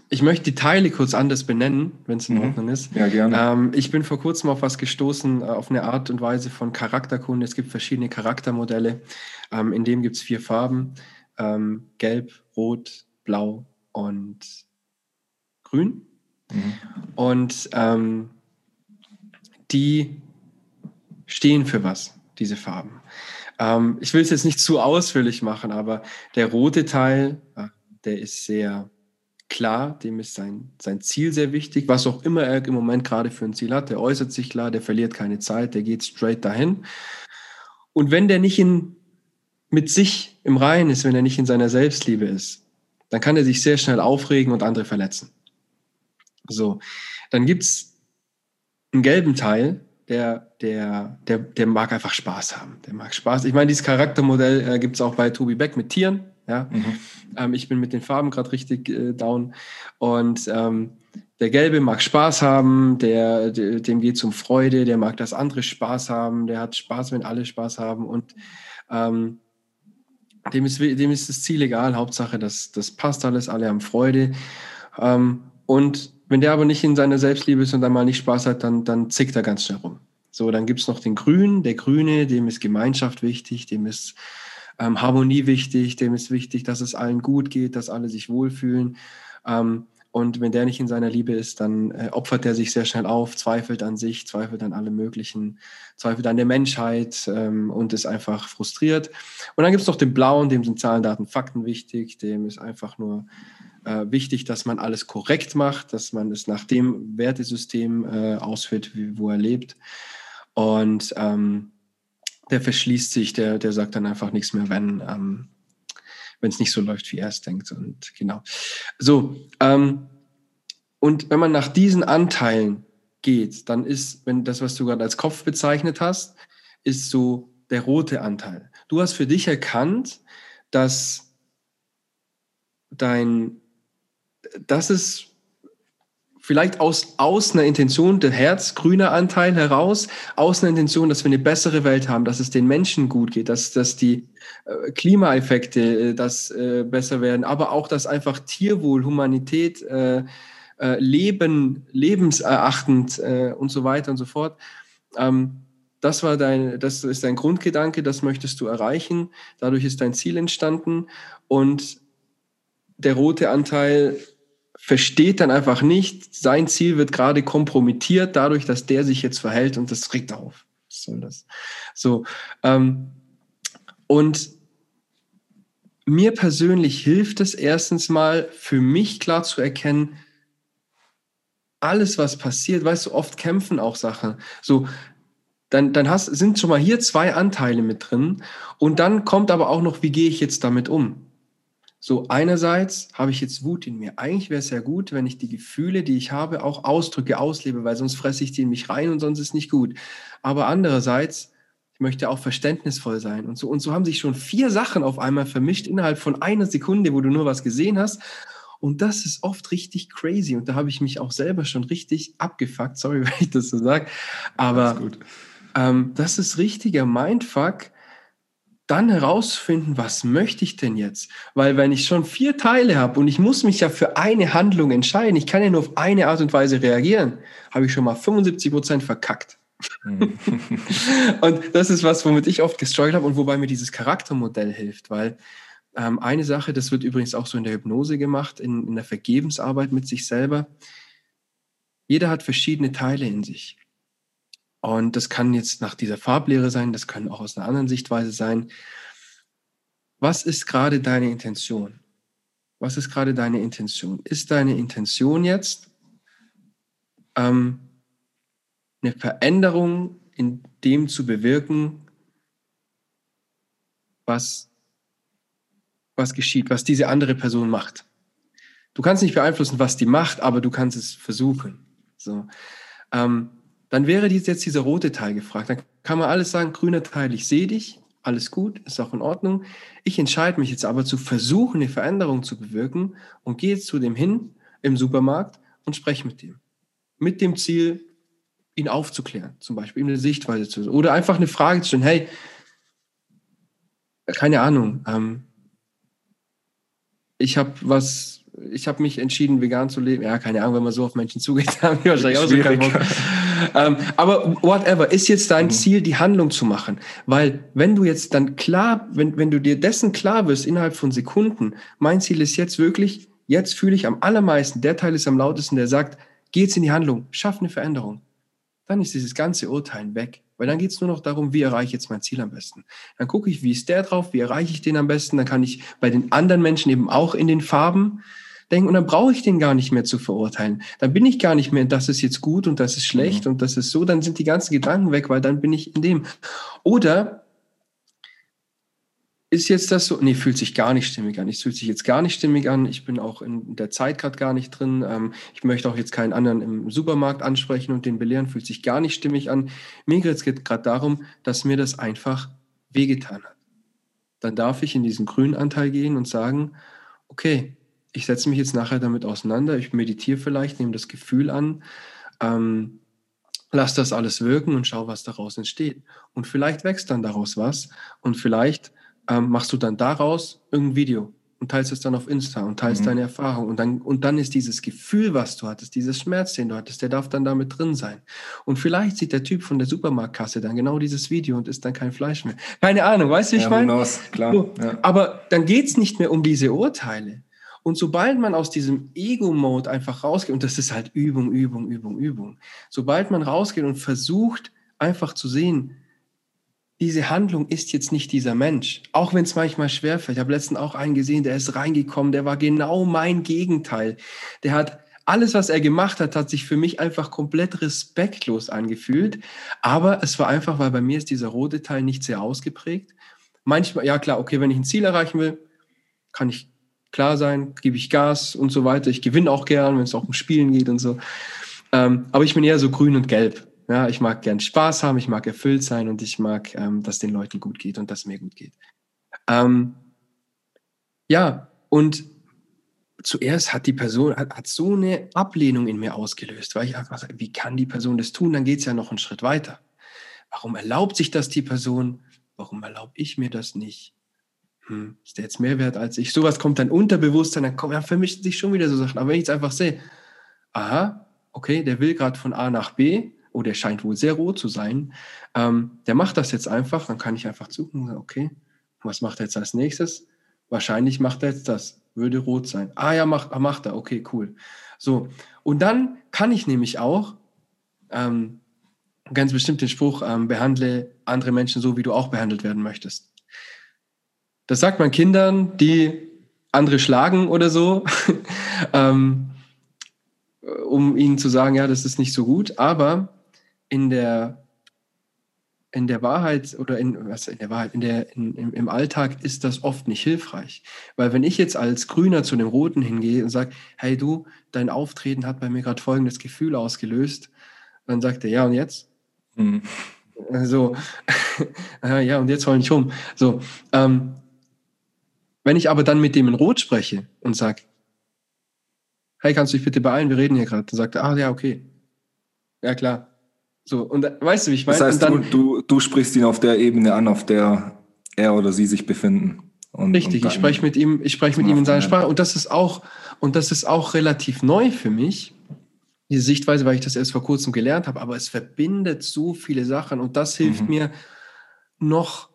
Ich möchte die Teile kurz anders benennen, wenn es in mhm. Ordnung ist. Ja, gerne. Ähm, ich bin vor kurzem auf was gestoßen, äh, auf eine Art und Weise von Charakterkunde. Es gibt verschiedene Charaktermodelle. Ähm, in dem gibt es vier Farben. Ähm, Gelb, Rot, Blau und Grün. Mhm. Und ähm, die stehen für was, diese Farben. Ähm, ich will es jetzt nicht zu ausführlich machen, aber der rote Teil, äh, der ist sehr klar, dem ist sein, sein Ziel sehr wichtig, was auch immer er im Moment gerade für ein Ziel hat. Der äußert sich klar, der verliert keine Zeit, der geht straight dahin. Und wenn der nicht in mit sich im Reinen ist, wenn er nicht in seiner Selbstliebe ist, dann kann er sich sehr schnell aufregen und andere verletzen. So, dann gibt's einen gelben Teil, der, der, der, der mag einfach Spaß haben. Der mag Spaß. Ich meine, dieses Charaktermodell äh, gibt es auch bei Tobi Beck mit Tieren. Ja? Mhm. Ähm, ich bin mit den Farben gerade richtig äh, down. Und ähm, der Gelbe mag Spaß haben, der, der dem geht es um Freude, der mag, dass andere Spaß haben, der hat Spaß, wenn alle Spaß haben. Und ähm, dem, ist, dem ist das Ziel egal. Hauptsache, das, das passt alles, alle haben Freude. Ähm, und wenn der aber nicht in seiner Selbstliebe ist und dann mal nicht Spaß hat, dann, dann zickt er ganz schnell rum. So, dann gibt's noch den Grünen. Der Grüne, dem ist Gemeinschaft wichtig, dem ist ähm, Harmonie wichtig, dem ist wichtig, dass es allen gut geht, dass alle sich wohlfühlen. Ähm, und wenn der nicht in seiner Liebe ist, dann äh, opfert er sich sehr schnell auf, zweifelt an sich, zweifelt an alle möglichen, zweifelt an der Menschheit ähm, und ist einfach frustriert. Und dann gibt's noch den Blauen, dem sind Zahlen, Daten, Fakten wichtig, dem ist einfach nur äh, wichtig, dass man alles korrekt macht, dass man es nach dem Wertesystem äh, ausführt, wie, wo er lebt. Und ähm, der verschließt sich, der, der sagt dann einfach nichts mehr, wenn ähm, es nicht so läuft, wie er es denkt. Und genau. So, ähm, und wenn man nach diesen Anteilen geht, dann ist, wenn das, was du gerade als Kopf bezeichnet hast, ist so der rote Anteil. Du hast für dich erkannt, dass dein das ist vielleicht aus, aus einer Intention, der herzgrüne Anteil heraus, aus einer Intention, dass wir eine bessere Welt haben, dass es den Menschen gut geht, dass, dass die äh, Klimaeffekte äh, das äh, besser werden, aber auch, dass einfach Tierwohl, Humanität, äh, äh, Leben, lebenserachtend äh, und so weiter und so fort. Ähm, das war dein, das ist dein Grundgedanke, das möchtest du erreichen. Dadurch ist dein Ziel entstanden und der rote Anteil versteht dann einfach nicht, sein Ziel wird gerade kompromittiert dadurch, dass der sich jetzt verhält und das regt auf. Was soll das? So. Ähm, und mir persönlich hilft es erstens mal für mich klar zu erkennen, alles, was passiert, weißt du, oft kämpfen auch Sachen. So, dann, dann hast, sind schon mal hier zwei Anteile mit drin und dann kommt aber auch noch, wie gehe ich jetzt damit um? So, einerseits habe ich jetzt Wut in mir. Eigentlich wäre es ja gut, wenn ich die Gefühle, die ich habe, auch ausdrücke, auslebe, weil sonst fresse ich die in mich rein und sonst ist nicht gut. Aber andererseits, ich möchte auch verständnisvoll sein und so. Und so haben sich schon vier Sachen auf einmal vermischt innerhalb von einer Sekunde, wo du nur was gesehen hast. Und das ist oft richtig crazy. Und da habe ich mich auch selber schon richtig abgefuckt. Sorry, wenn ich das so sage. Aber ähm, das ist richtiger Mindfuck dann herausfinden, was möchte ich denn jetzt? Weil wenn ich schon vier Teile habe und ich muss mich ja für eine Handlung entscheiden, ich kann ja nur auf eine Art und Weise reagieren, habe ich schon mal 75 Prozent verkackt. Mhm. und das ist was, womit ich oft gestruggelt habe und wobei mir dieses Charaktermodell hilft, weil ähm, eine Sache, das wird übrigens auch so in der Hypnose gemacht, in, in der Vergebensarbeit mit sich selber. Jeder hat verschiedene Teile in sich. Und das kann jetzt nach dieser Farblehre sein, das kann auch aus einer anderen Sichtweise sein. Was ist gerade deine Intention? Was ist gerade deine Intention? Ist deine Intention jetzt ähm, eine Veränderung in dem zu bewirken, was, was geschieht, was diese andere Person macht? Du kannst nicht beeinflussen, was die macht, aber du kannst es versuchen. So. Ähm, dann wäre jetzt dieser rote Teil gefragt. Dann kann man alles sagen, grüner Teil, ich sehe dich, alles gut, ist auch in Ordnung. Ich entscheide mich jetzt aber zu versuchen, eine Veränderung zu bewirken und gehe zu dem hin im Supermarkt und spreche mit dem. Mit dem Ziel, ihn aufzuklären, zum Beispiel, ihm eine Sichtweise zu oder einfach eine Frage zu stellen, hey, keine Ahnung, ähm, ich habe was ich habe mich entschieden, vegan zu leben. Ja, keine Ahnung, wenn man so auf Menschen zugeht, haben die wahrscheinlich auch so keinen Bock. ähm, aber whatever, ist jetzt dein mhm. Ziel, die Handlung zu machen. Weil wenn du jetzt dann klar, wenn, wenn du dir dessen klar wirst innerhalb von Sekunden, mein Ziel ist jetzt wirklich, jetzt fühle ich am allermeisten, der Teil ist am lautesten, der sagt, geh jetzt in die Handlung, schaff eine Veränderung. Dann ist dieses ganze Urteilen weg. Weil dann geht es nur noch darum, wie erreiche ich jetzt mein Ziel am besten. Dann gucke ich, wie ist der drauf, wie erreiche ich den am besten. Dann kann ich bei den anderen Menschen eben auch in den Farben denken und dann brauche ich den gar nicht mehr zu verurteilen. Dann bin ich gar nicht mehr, das ist jetzt gut und das ist schlecht mhm. und das ist so, dann sind die ganzen Gedanken weg, weil dann bin ich in dem. Oder ist jetzt das so? Nee, fühlt sich gar nicht stimmig an. Es fühlt sich jetzt gar nicht stimmig an. Ich bin auch in der Zeit gerade gar nicht drin. Ähm, ich möchte auch jetzt keinen anderen im Supermarkt ansprechen und den belehren. Fühlt sich gar nicht stimmig an. Mir geht es gerade darum, dass mir das einfach wehgetan hat. Dann darf ich in diesen grünen Anteil gehen und sagen, okay, ich setze mich jetzt nachher damit auseinander. Ich meditiere vielleicht, nehme das Gefühl an. Ähm, lass das alles wirken und schau, was daraus entsteht. Und vielleicht wächst dann daraus was und vielleicht ähm, machst du dann daraus irgendein Video und teilst es dann auf Insta und teilst mhm. deine Erfahrung und dann, und dann ist dieses Gefühl, was du hattest, dieses Schmerz, den du hattest, der darf dann damit drin sein. Und vielleicht sieht der Typ von der Supermarktkasse dann genau dieses Video und isst dann kein Fleisch mehr. Keine Ahnung, weißt du, wie ja, ich meine? Klar. So, ja. Aber dann geht es nicht mehr um diese Urteile. Und sobald man aus diesem Ego-Mode einfach rausgeht, und das ist halt Übung, Übung, Übung, Übung, sobald man rausgeht und versucht einfach zu sehen, diese Handlung ist jetzt nicht dieser Mensch, auch wenn es manchmal schwerfällt. Ich habe letztens auch einen gesehen, der ist reingekommen, der war genau mein Gegenteil. Der hat alles, was er gemacht hat, hat sich für mich einfach komplett respektlos angefühlt. Aber es war einfach, weil bei mir ist dieser rote Teil nicht sehr ausgeprägt. Manchmal, ja klar, okay, wenn ich ein Ziel erreichen will, kann ich klar sein, gebe ich Gas und so weiter. Ich gewinne auch gern, wenn es auch um Spielen geht und so. Ähm, aber ich bin eher so grün und gelb. Ja, ich mag gern Spaß haben, ich mag erfüllt sein und ich mag, ähm, dass den Leuten gut geht und dass mir gut geht. Ähm, ja, und zuerst hat die Person hat, hat, so eine Ablehnung in mir ausgelöst, weil ich einfach sage, wie kann die Person das tun? Dann geht es ja noch einen Schritt weiter. Warum erlaubt sich das die Person? Warum erlaube ich mir das nicht? Hm, ist der jetzt mehr wert als ich? Sowas kommt dann unterbewusst, dann kommt, ja, vermischen sich schon wieder so Sachen. Aber wenn ich jetzt einfach sehe, aha, okay, der will gerade von A nach B, oh, der scheint wohl sehr rot zu sein, ähm, der macht das jetzt einfach, dann kann ich einfach suchen, okay, was macht er jetzt als nächstes? Wahrscheinlich macht er jetzt das, würde rot sein. Ah ja, macht, ah, macht er, okay, cool. So, und dann kann ich nämlich auch, ähm, ganz bestimmt den Spruch, ähm, behandle andere Menschen so, wie du auch behandelt werden möchtest. Das sagt man Kindern, die andere schlagen oder so. ähm, um ihnen zu sagen, ja, das ist nicht so gut. Aber in der in der Wahrheit oder in, was in der Wahrheit, in der, in, im, im, Alltag ist das oft nicht hilfreich. Weil wenn ich jetzt als Grüner zu dem Roten hingehe und sage, hey du, dein Auftreten hat bei mir gerade folgendes Gefühl ausgelöst, dann sagt er, ja und jetzt? Mhm. So, ja und jetzt hol ich um. So, ähm, wenn ich aber dann mit dem in Rot spreche und sage, hey, kannst du dich bitte beeilen, wir reden hier gerade, dann sagt er, ah ja, okay. Ja klar, so, und weißt du, wie ich meine? Das heißt, dann, du, du, du, sprichst ihn auf der Ebene an, auf der er oder sie sich befinden. Und, richtig, und ich spreche mit ihm, ich spreche mit ihm in seiner Sprache. Und das ist auch, und das ist auch relativ neu für mich, diese Sichtweise, weil ich das erst vor kurzem gelernt habe, aber es verbindet so viele Sachen und das hilft mhm. mir, noch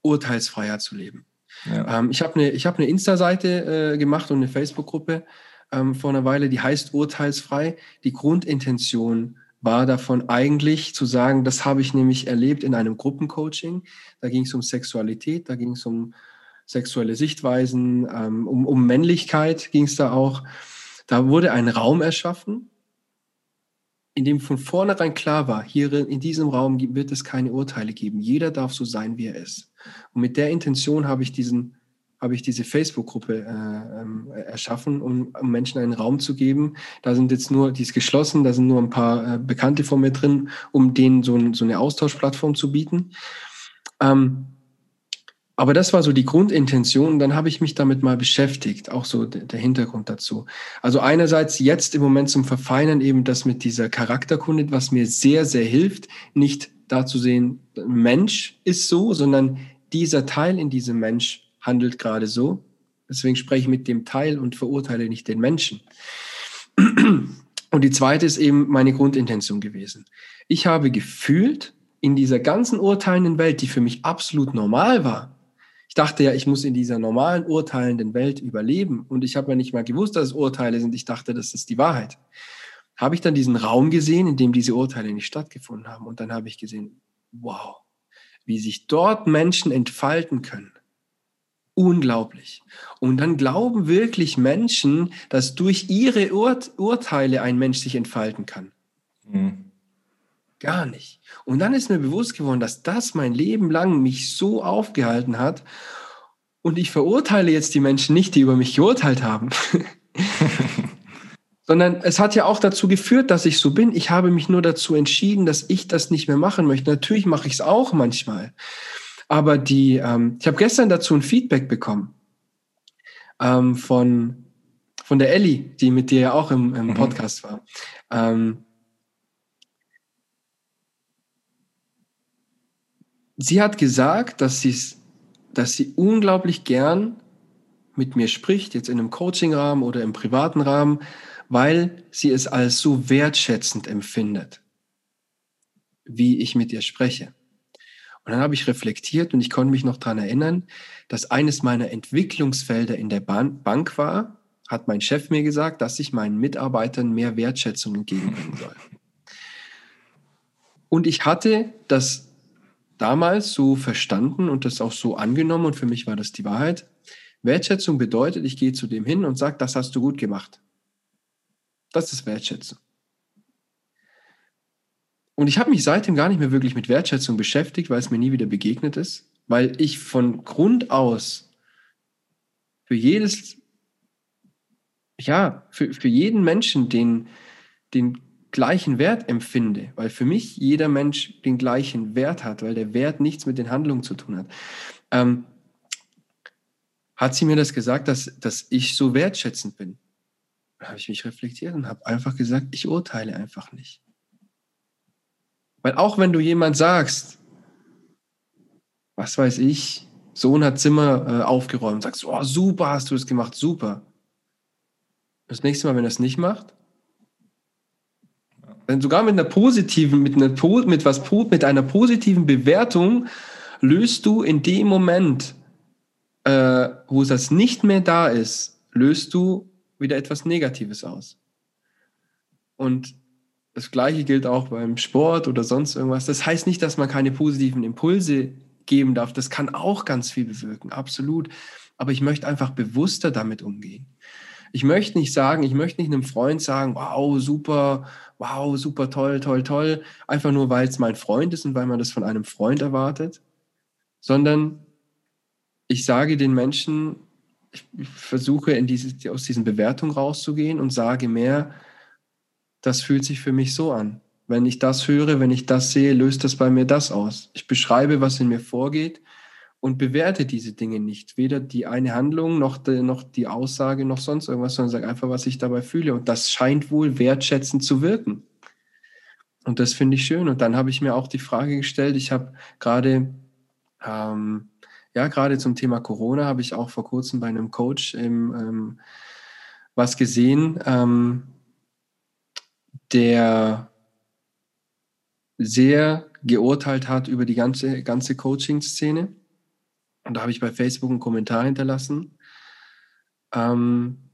urteilsfreier zu leben. Ja. Ähm, ich habe eine, hab eine Insta-Seite äh, gemacht und eine Facebook-Gruppe ähm, vor einer Weile, die heißt Urteilsfrei. Die Grundintention war davon eigentlich zu sagen, das habe ich nämlich erlebt in einem Gruppencoaching. Da ging es um Sexualität, da ging es um sexuelle Sichtweisen, ähm, um, um Männlichkeit ging es da auch. Da wurde ein Raum erschaffen, in dem von vornherein klar war, hier in diesem Raum wird es keine Urteile geben. Jeder darf so sein, wie er ist. Und mit der Intention habe ich diesen habe ich diese Facebook-Gruppe äh, ähm, erschaffen, um, um, Menschen einen Raum zu geben. Da sind jetzt nur, die ist geschlossen, da sind nur ein paar äh, Bekannte von mir drin, um denen so, ein, so eine Austauschplattform zu bieten. Ähm, aber das war so die Grundintention. Dann habe ich mich damit mal beschäftigt, auch so der, Hintergrund dazu. Also einerseits jetzt im Moment zum Verfeinern eben das mit dieser Charakterkunde, was mir sehr, sehr hilft, nicht da zu sehen, Mensch ist so, sondern dieser Teil in diesem Mensch handelt gerade so. Deswegen spreche ich mit dem Teil und verurteile nicht den Menschen. Und die zweite ist eben meine Grundintention gewesen. Ich habe gefühlt in dieser ganzen urteilenden Welt, die für mich absolut normal war. Ich dachte ja, ich muss in dieser normalen urteilenden Welt überleben. Und ich habe ja nicht mal gewusst, dass es Urteile sind. Ich dachte, das ist die Wahrheit. Habe ich dann diesen Raum gesehen, in dem diese Urteile nicht stattgefunden haben. Und dann habe ich gesehen, wow, wie sich dort Menschen entfalten können unglaublich. Und dann glauben wirklich Menschen, dass durch ihre Ur Urteile ein Mensch sich entfalten kann. Mhm. Gar nicht. Und dann ist mir bewusst geworden, dass das mein Leben lang mich so aufgehalten hat. Und ich verurteile jetzt die Menschen nicht, die über mich geurteilt haben. Sondern es hat ja auch dazu geführt, dass ich so bin. Ich habe mich nur dazu entschieden, dass ich das nicht mehr machen möchte. Natürlich mache ich es auch manchmal. Aber die, ähm, ich habe gestern dazu ein Feedback bekommen ähm, von, von der Ellie, die mit dir ja auch im, im mhm. Podcast war. Ähm, sie hat gesagt, dass, sie's, dass sie unglaublich gern mit mir spricht, jetzt in einem Coaching-Rahmen oder im privaten Rahmen, weil sie es als so wertschätzend empfindet, wie ich mit ihr spreche. Und dann habe ich reflektiert und ich konnte mich noch daran erinnern, dass eines meiner Entwicklungsfelder in der Bank war, hat mein Chef mir gesagt, dass ich meinen Mitarbeitern mehr Wertschätzung entgegenbringen soll. Und ich hatte das damals so verstanden und das auch so angenommen und für mich war das die Wahrheit. Wertschätzung bedeutet, ich gehe zu dem hin und sage, das hast du gut gemacht. Das ist Wertschätzung. Und ich habe mich seitdem gar nicht mehr wirklich mit Wertschätzung beschäftigt, weil es mir nie wieder begegnet ist, weil ich von Grund aus für jedes, ja, für, für jeden Menschen den, den gleichen Wert empfinde, weil für mich jeder Mensch den gleichen Wert hat, weil der Wert nichts mit den Handlungen zu tun hat, ähm, hat sie mir das gesagt, dass, dass ich so wertschätzend bin. Habe ich mich reflektiert und habe einfach gesagt, ich urteile einfach nicht. Weil auch wenn du jemand sagst, was weiß ich, Sohn hat Zimmer äh, aufgeräumt, sagst du, oh, super hast du es gemacht, super. Das nächste Mal, wenn er es nicht macht, denn sogar mit einer positiven, mit einer mit was mit einer positiven Bewertung löst du in dem Moment, äh, wo das nicht mehr da ist, löst du wieder etwas Negatives aus. Und das Gleiche gilt auch beim Sport oder sonst irgendwas. Das heißt nicht, dass man keine positiven Impulse geben darf. Das kann auch ganz viel bewirken, absolut. Aber ich möchte einfach bewusster damit umgehen. Ich möchte nicht sagen, ich möchte nicht einem Freund sagen, wow, super, wow, super toll, toll, toll, einfach nur, weil es mein Freund ist und weil man das von einem Freund erwartet, sondern ich sage den Menschen, ich versuche in diese, aus diesen Bewertungen rauszugehen und sage mehr, das fühlt sich für mich so an. Wenn ich das höre, wenn ich das sehe, löst das bei mir das aus. Ich beschreibe, was in mir vorgeht und bewerte diese Dinge nicht. Weder die eine Handlung noch die, noch die Aussage noch sonst irgendwas, sondern sage einfach, was ich dabei fühle. Und das scheint wohl wertschätzend zu wirken. Und das finde ich schön. Und dann habe ich mir auch die Frage gestellt, ich habe gerade, ähm, ja, gerade zum Thema Corona habe ich auch vor kurzem bei einem Coach im, ähm, was gesehen, ähm, der sehr geurteilt hat über die ganze, ganze Coaching-Szene und da habe ich bei Facebook einen Kommentar hinterlassen. Ähm,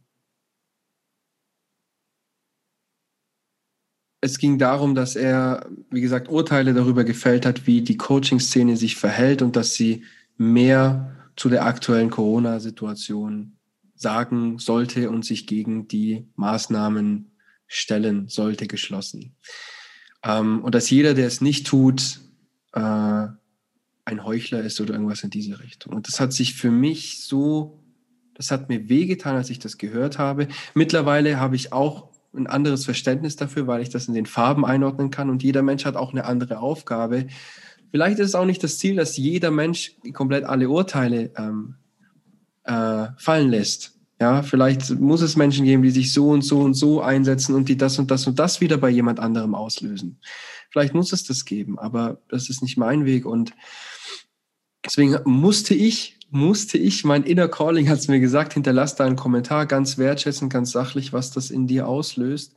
es ging darum, dass er, wie gesagt, Urteile darüber gefällt hat, wie die Coaching-Szene sich verhält und dass sie mehr zu der aktuellen Corona-Situation sagen sollte und sich gegen die Maßnahmen stellen sollte, geschlossen. Ähm, und dass jeder, der es nicht tut, äh, ein Heuchler ist oder irgendwas in diese Richtung. Und das hat sich für mich so, das hat mir wehgetan, als ich das gehört habe. Mittlerweile habe ich auch ein anderes Verständnis dafür, weil ich das in den Farben einordnen kann und jeder Mensch hat auch eine andere Aufgabe. Vielleicht ist es auch nicht das Ziel, dass jeder Mensch komplett alle Urteile ähm, äh, fallen lässt. Ja, vielleicht muss es Menschen geben, die sich so und so und so einsetzen und die das und das und das wieder bei jemand anderem auslösen. Vielleicht muss es das geben, aber das ist nicht mein Weg und Deswegen musste ich, musste ich, mein Inner Calling hat es mir gesagt, hinterlass da einen Kommentar, ganz wertschätzend, ganz sachlich, was das in dir auslöst.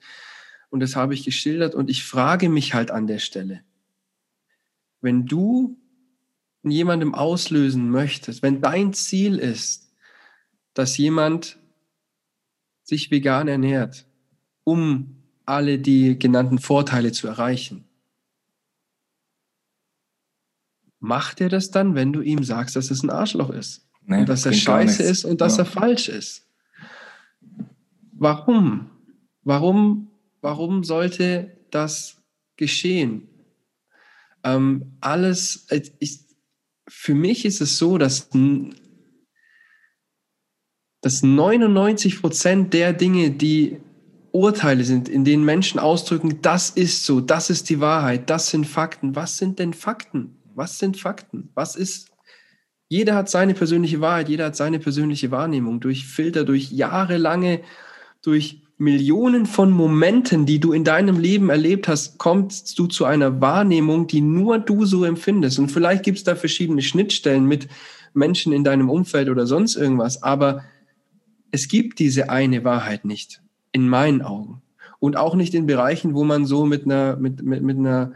Und das habe ich geschildert und ich frage mich halt an der Stelle, wenn du jemandem auslösen möchtest, wenn dein Ziel ist, dass jemand sich vegan ernährt, um alle die genannten Vorteile zu erreichen, macht er das dann, wenn du ihm sagst, dass es ein Arschloch ist? Nee, dass er scheiße ist und dass ja. er falsch ist? Warum? Warum, warum sollte das geschehen? Ähm, alles, äh, ich, für mich ist es so, dass, dass 99 Prozent der Dinge, die Urteile sind, in denen Menschen ausdrücken, das ist so, das ist die Wahrheit, das sind Fakten. Was sind denn Fakten? Was sind Fakten? Was ist? Jeder hat seine persönliche Wahrheit, jeder hat seine persönliche Wahrnehmung durch Filter, durch jahrelange, durch Millionen von Momenten, die du in deinem Leben erlebt hast, kommst du zu einer Wahrnehmung, die nur du so empfindest. Und vielleicht gibt es da verschiedene Schnittstellen mit Menschen in deinem Umfeld oder sonst irgendwas, aber es gibt diese eine Wahrheit nicht in meinen Augen. Und auch nicht in Bereichen, wo man so mit einer, mit, mit, mit einer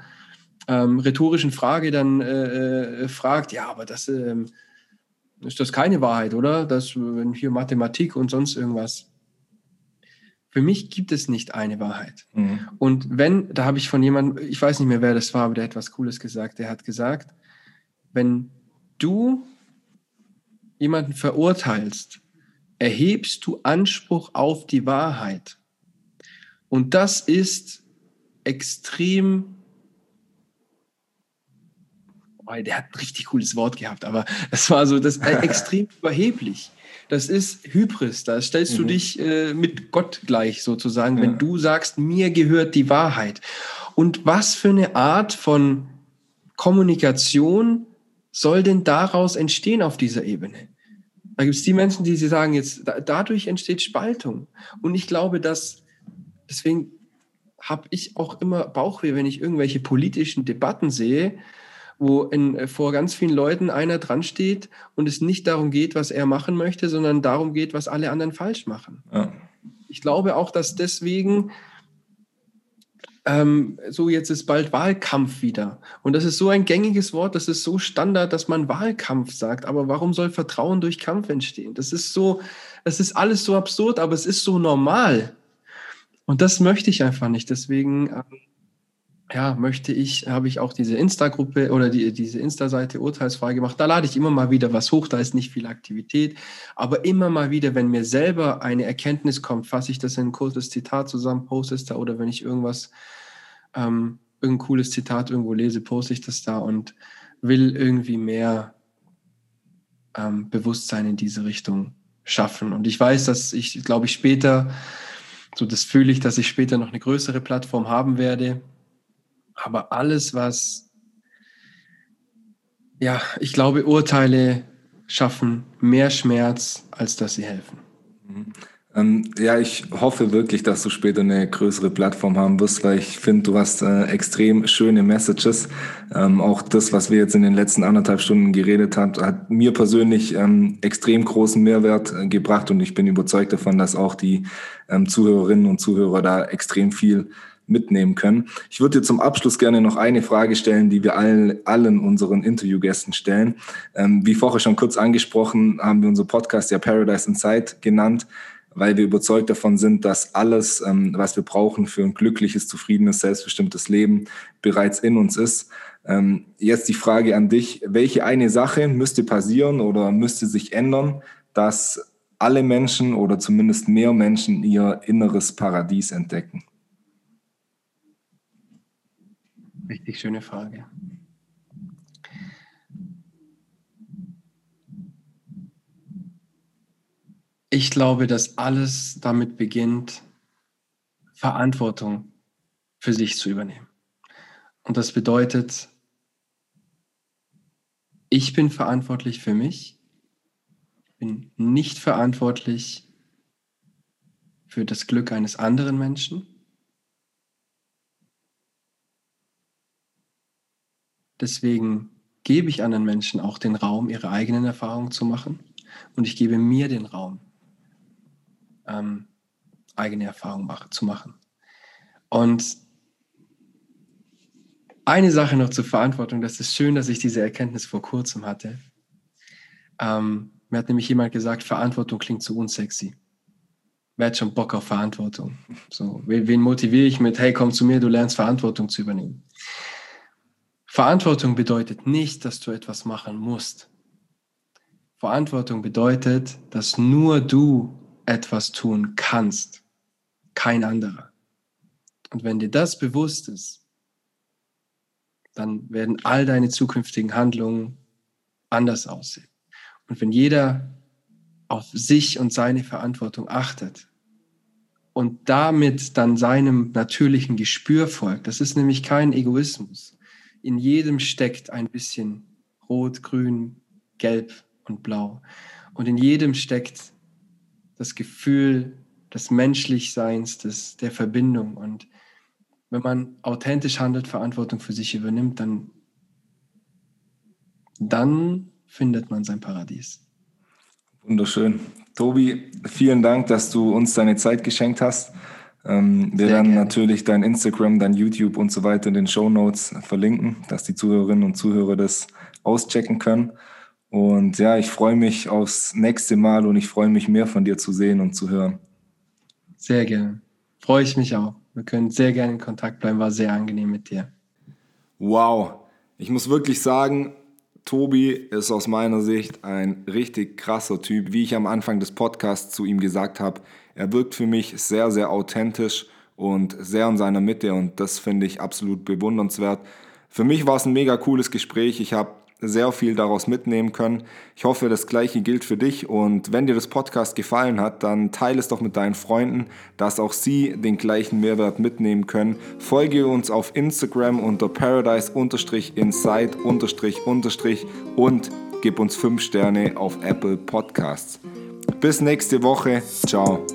ähm, rhetorischen Frage dann äh, äh, fragt, ja, aber das ähm, ist das keine Wahrheit, oder? Das, wenn hier Mathematik und sonst irgendwas. Für mich gibt es nicht eine Wahrheit. Mhm. Und wenn, da habe ich von jemandem, ich weiß nicht mehr, wer das war, aber der hat was Cooles gesagt. Der hat gesagt, wenn du jemanden verurteilst, erhebst du Anspruch auf die Wahrheit. Und das ist extrem, oh, der hat ein richtig cooles Wort gehabt, aber das war so, das äh, extrem überheblich. Das ist Hybris, da stellst mhm. du dich äh, mit Gott gleich sozusagen, ja. wenn du sagst, mir gehört die Wahrheit. Und was für eine Art von Kommunikation soll denn daraus entstehen auf dieser Ebene? Da gibt es die Menschen, die sie sagen, jetzt da, dadurch entsteht Spaltung. Und ich glaube, dass deswegen habe ich auch immer Bauchweh, wenn ich irgendwelche politischen Debatten sehe, wo in, vor ganz vielen Leuten einer dran steht und es nicht darum geht, was er machen möchte, sondern darum geht, was alle anderen falsch machen. Ja. Ich glaube auch, dass deswegen ähm, so jetzt ist bald Wahlkampf wieder. Und das ist so ein gängiges Wort, das ist so Standard, dass man Wahlkampf sagt. Aber warum soll Vertrauen durch Kampf entstehen? Das ist so, das ist alles so absurd, aber es ist so normal. Und das möchte ich einfach nicht. Deswegen, ähm, ja, möchte ich, habe ich auch diese Insta-Gruppe oder die, diese Insta-Seite urteilsfrei gemacht. Da lade ich immer mal wieder was hoch, da ist nicht viel Aktivität. Aber immer mal wieder, wenn mir selber eine Erkenntnis kommt, fasse ich das in ein kurzes Zitat zusammen, poste es da oder wenn ich irgendwas ähm, irgendein cooles Zitat irgendwo lese, poste ich das da und will irgendwie mehr ähm, Bewusstsein in diese Richtung schaffen. Und ich weiß, dass ich, glaube ich, später, so das fühle ich, dass ich später noch eine größere Plattform haben werde. Aber alles, was, ja, ich glaube, Urteile schaffen mehr Schmerz, als dass sie helfen. Mhm. Ähm, ja, ich hoffe wirklich, dass du später eine größere Plattform haben wirst, weil ich finde, du hast äh, extrem schöne Messages. Ähm, auch das, was wir jetzt in den letzten anderthalb Stunden geredet haben, hat mir persönlich ähm, extrem großen Mehrwert äh, gebracht und ich bin überzeugt davon, dass auch die ähm, Zuhörerinnen und Zuhörer da extrem viel mitnehmen können. Ich würde dir zum Abschluss gerne noch eine Frage stellen, die wir allen, allen unseren Interviewgästen stellen. Ähm, wie vorher schon kurz angesprochen, haben wir unser Podcast ja Paradise Inside genannt weil wir überzeugt davon sind, dass alles, ähm, was wir brauchen für ein glückliches, zufriedenes, selbstbestimmtes Leben bereits in uns ist. Ähm, jetzt die Frage an dich, welche eine Sache müsste passieren oder müsste sich ändern, dass alle Menschen oder zumindest mehr Menschen ihr inneres Paradies entdecken? Richtig schöne Frage. Ich glaube, dass alles damit beginnt, Verantwortung für sich zu übernehmen. Und das bedeutet, ich bin verantwortlich für mich, bin nicht verantwortlich für das Glück eines anderen Menschen. Deswegen gebe ich anderen Menschen auch den Raum, ihre eigenen Erfahrungen zu machen. Und ich gebe mir den Raum, ähm, eigene Erfahrungen mach, zu machen. Und eine Sache noch zur Verantwortung, das ist schön, dass ich diese Erkenntnis vor kurzem hatte. Ähm, mir hat nämlich jemand gesagt, Verantwortung klingt zu unsexy. Wer hat schon Bock auf Verantwortung? So, wen motiviere ich mit, hey, komm zu mir, du lernst Verantwortung zu übernehmen. Verantwortung bedeutet nicht, dass du etwas machen musst. Verantwortung bedeutet, dass nur du etwas tun kannst, kein anderer. Und wenn dir das bewusst ist, dann werden all deine zukünftigen Handlungen anders aussehen. Und wenn jeder auf sich und seine Verantwortung achtet und damit dann seinem natürlichen Gespür folgt, das ist nämlich kein Egoismus. In jedem steckt ein bisschen Rot, Grün, Gelb und Blau. Und in jedem steckt das Gefühl des Menschlichseins, des, der Verbindung. Und wenn man authentisch handelt, Verantwortung für sich übernimmt, dann, dann findet man sein Paradies. Wunderschön. Tobi, vielen Dank, dass du uns deine Zeit geschenkt hast. Ähm, wir werden natürlich dein Instagram, dein YouTube und so weiter in den Show Notes verlinken, dass die Zuhörerinnen und Zuhörer das auschecken können. Und ja, ich freue mich aufs nächste Mal und ich freue mich mehr von dir zu sehen und zu hören. Sehr gerne. Freue ich mich auch. Wir können sehr gerne in Kontakt bleiben. War sehr angenehm mit dir. Wow. Ich muss wirklich sagen, Tobi ist aus meiner Sicht ein richtig krasser Typ. Wie ich am Anfang des Podcasts zu ihm gesagt habe, er wirkt für mich sehr, sehr authentisch und sehr in seiner Mitte und das finde ich absolut bewundernswert. Für mich war es ein mega cooles Gespräch. Ich habe sehr viel daraus mitnehmen können. Ich hoffe, das gleiche gilt für dich und wenn dir das Podcast gefallen hat, dann teile es doch mit deinen Freunden, dass auch sie den gleichen Mehrwert mitnehmen können. Folge uns auf Instagram unter paradise-inside- und gib uns 5 Sterne auf Apple Podcasts. Bis nächste Woche. Ciao.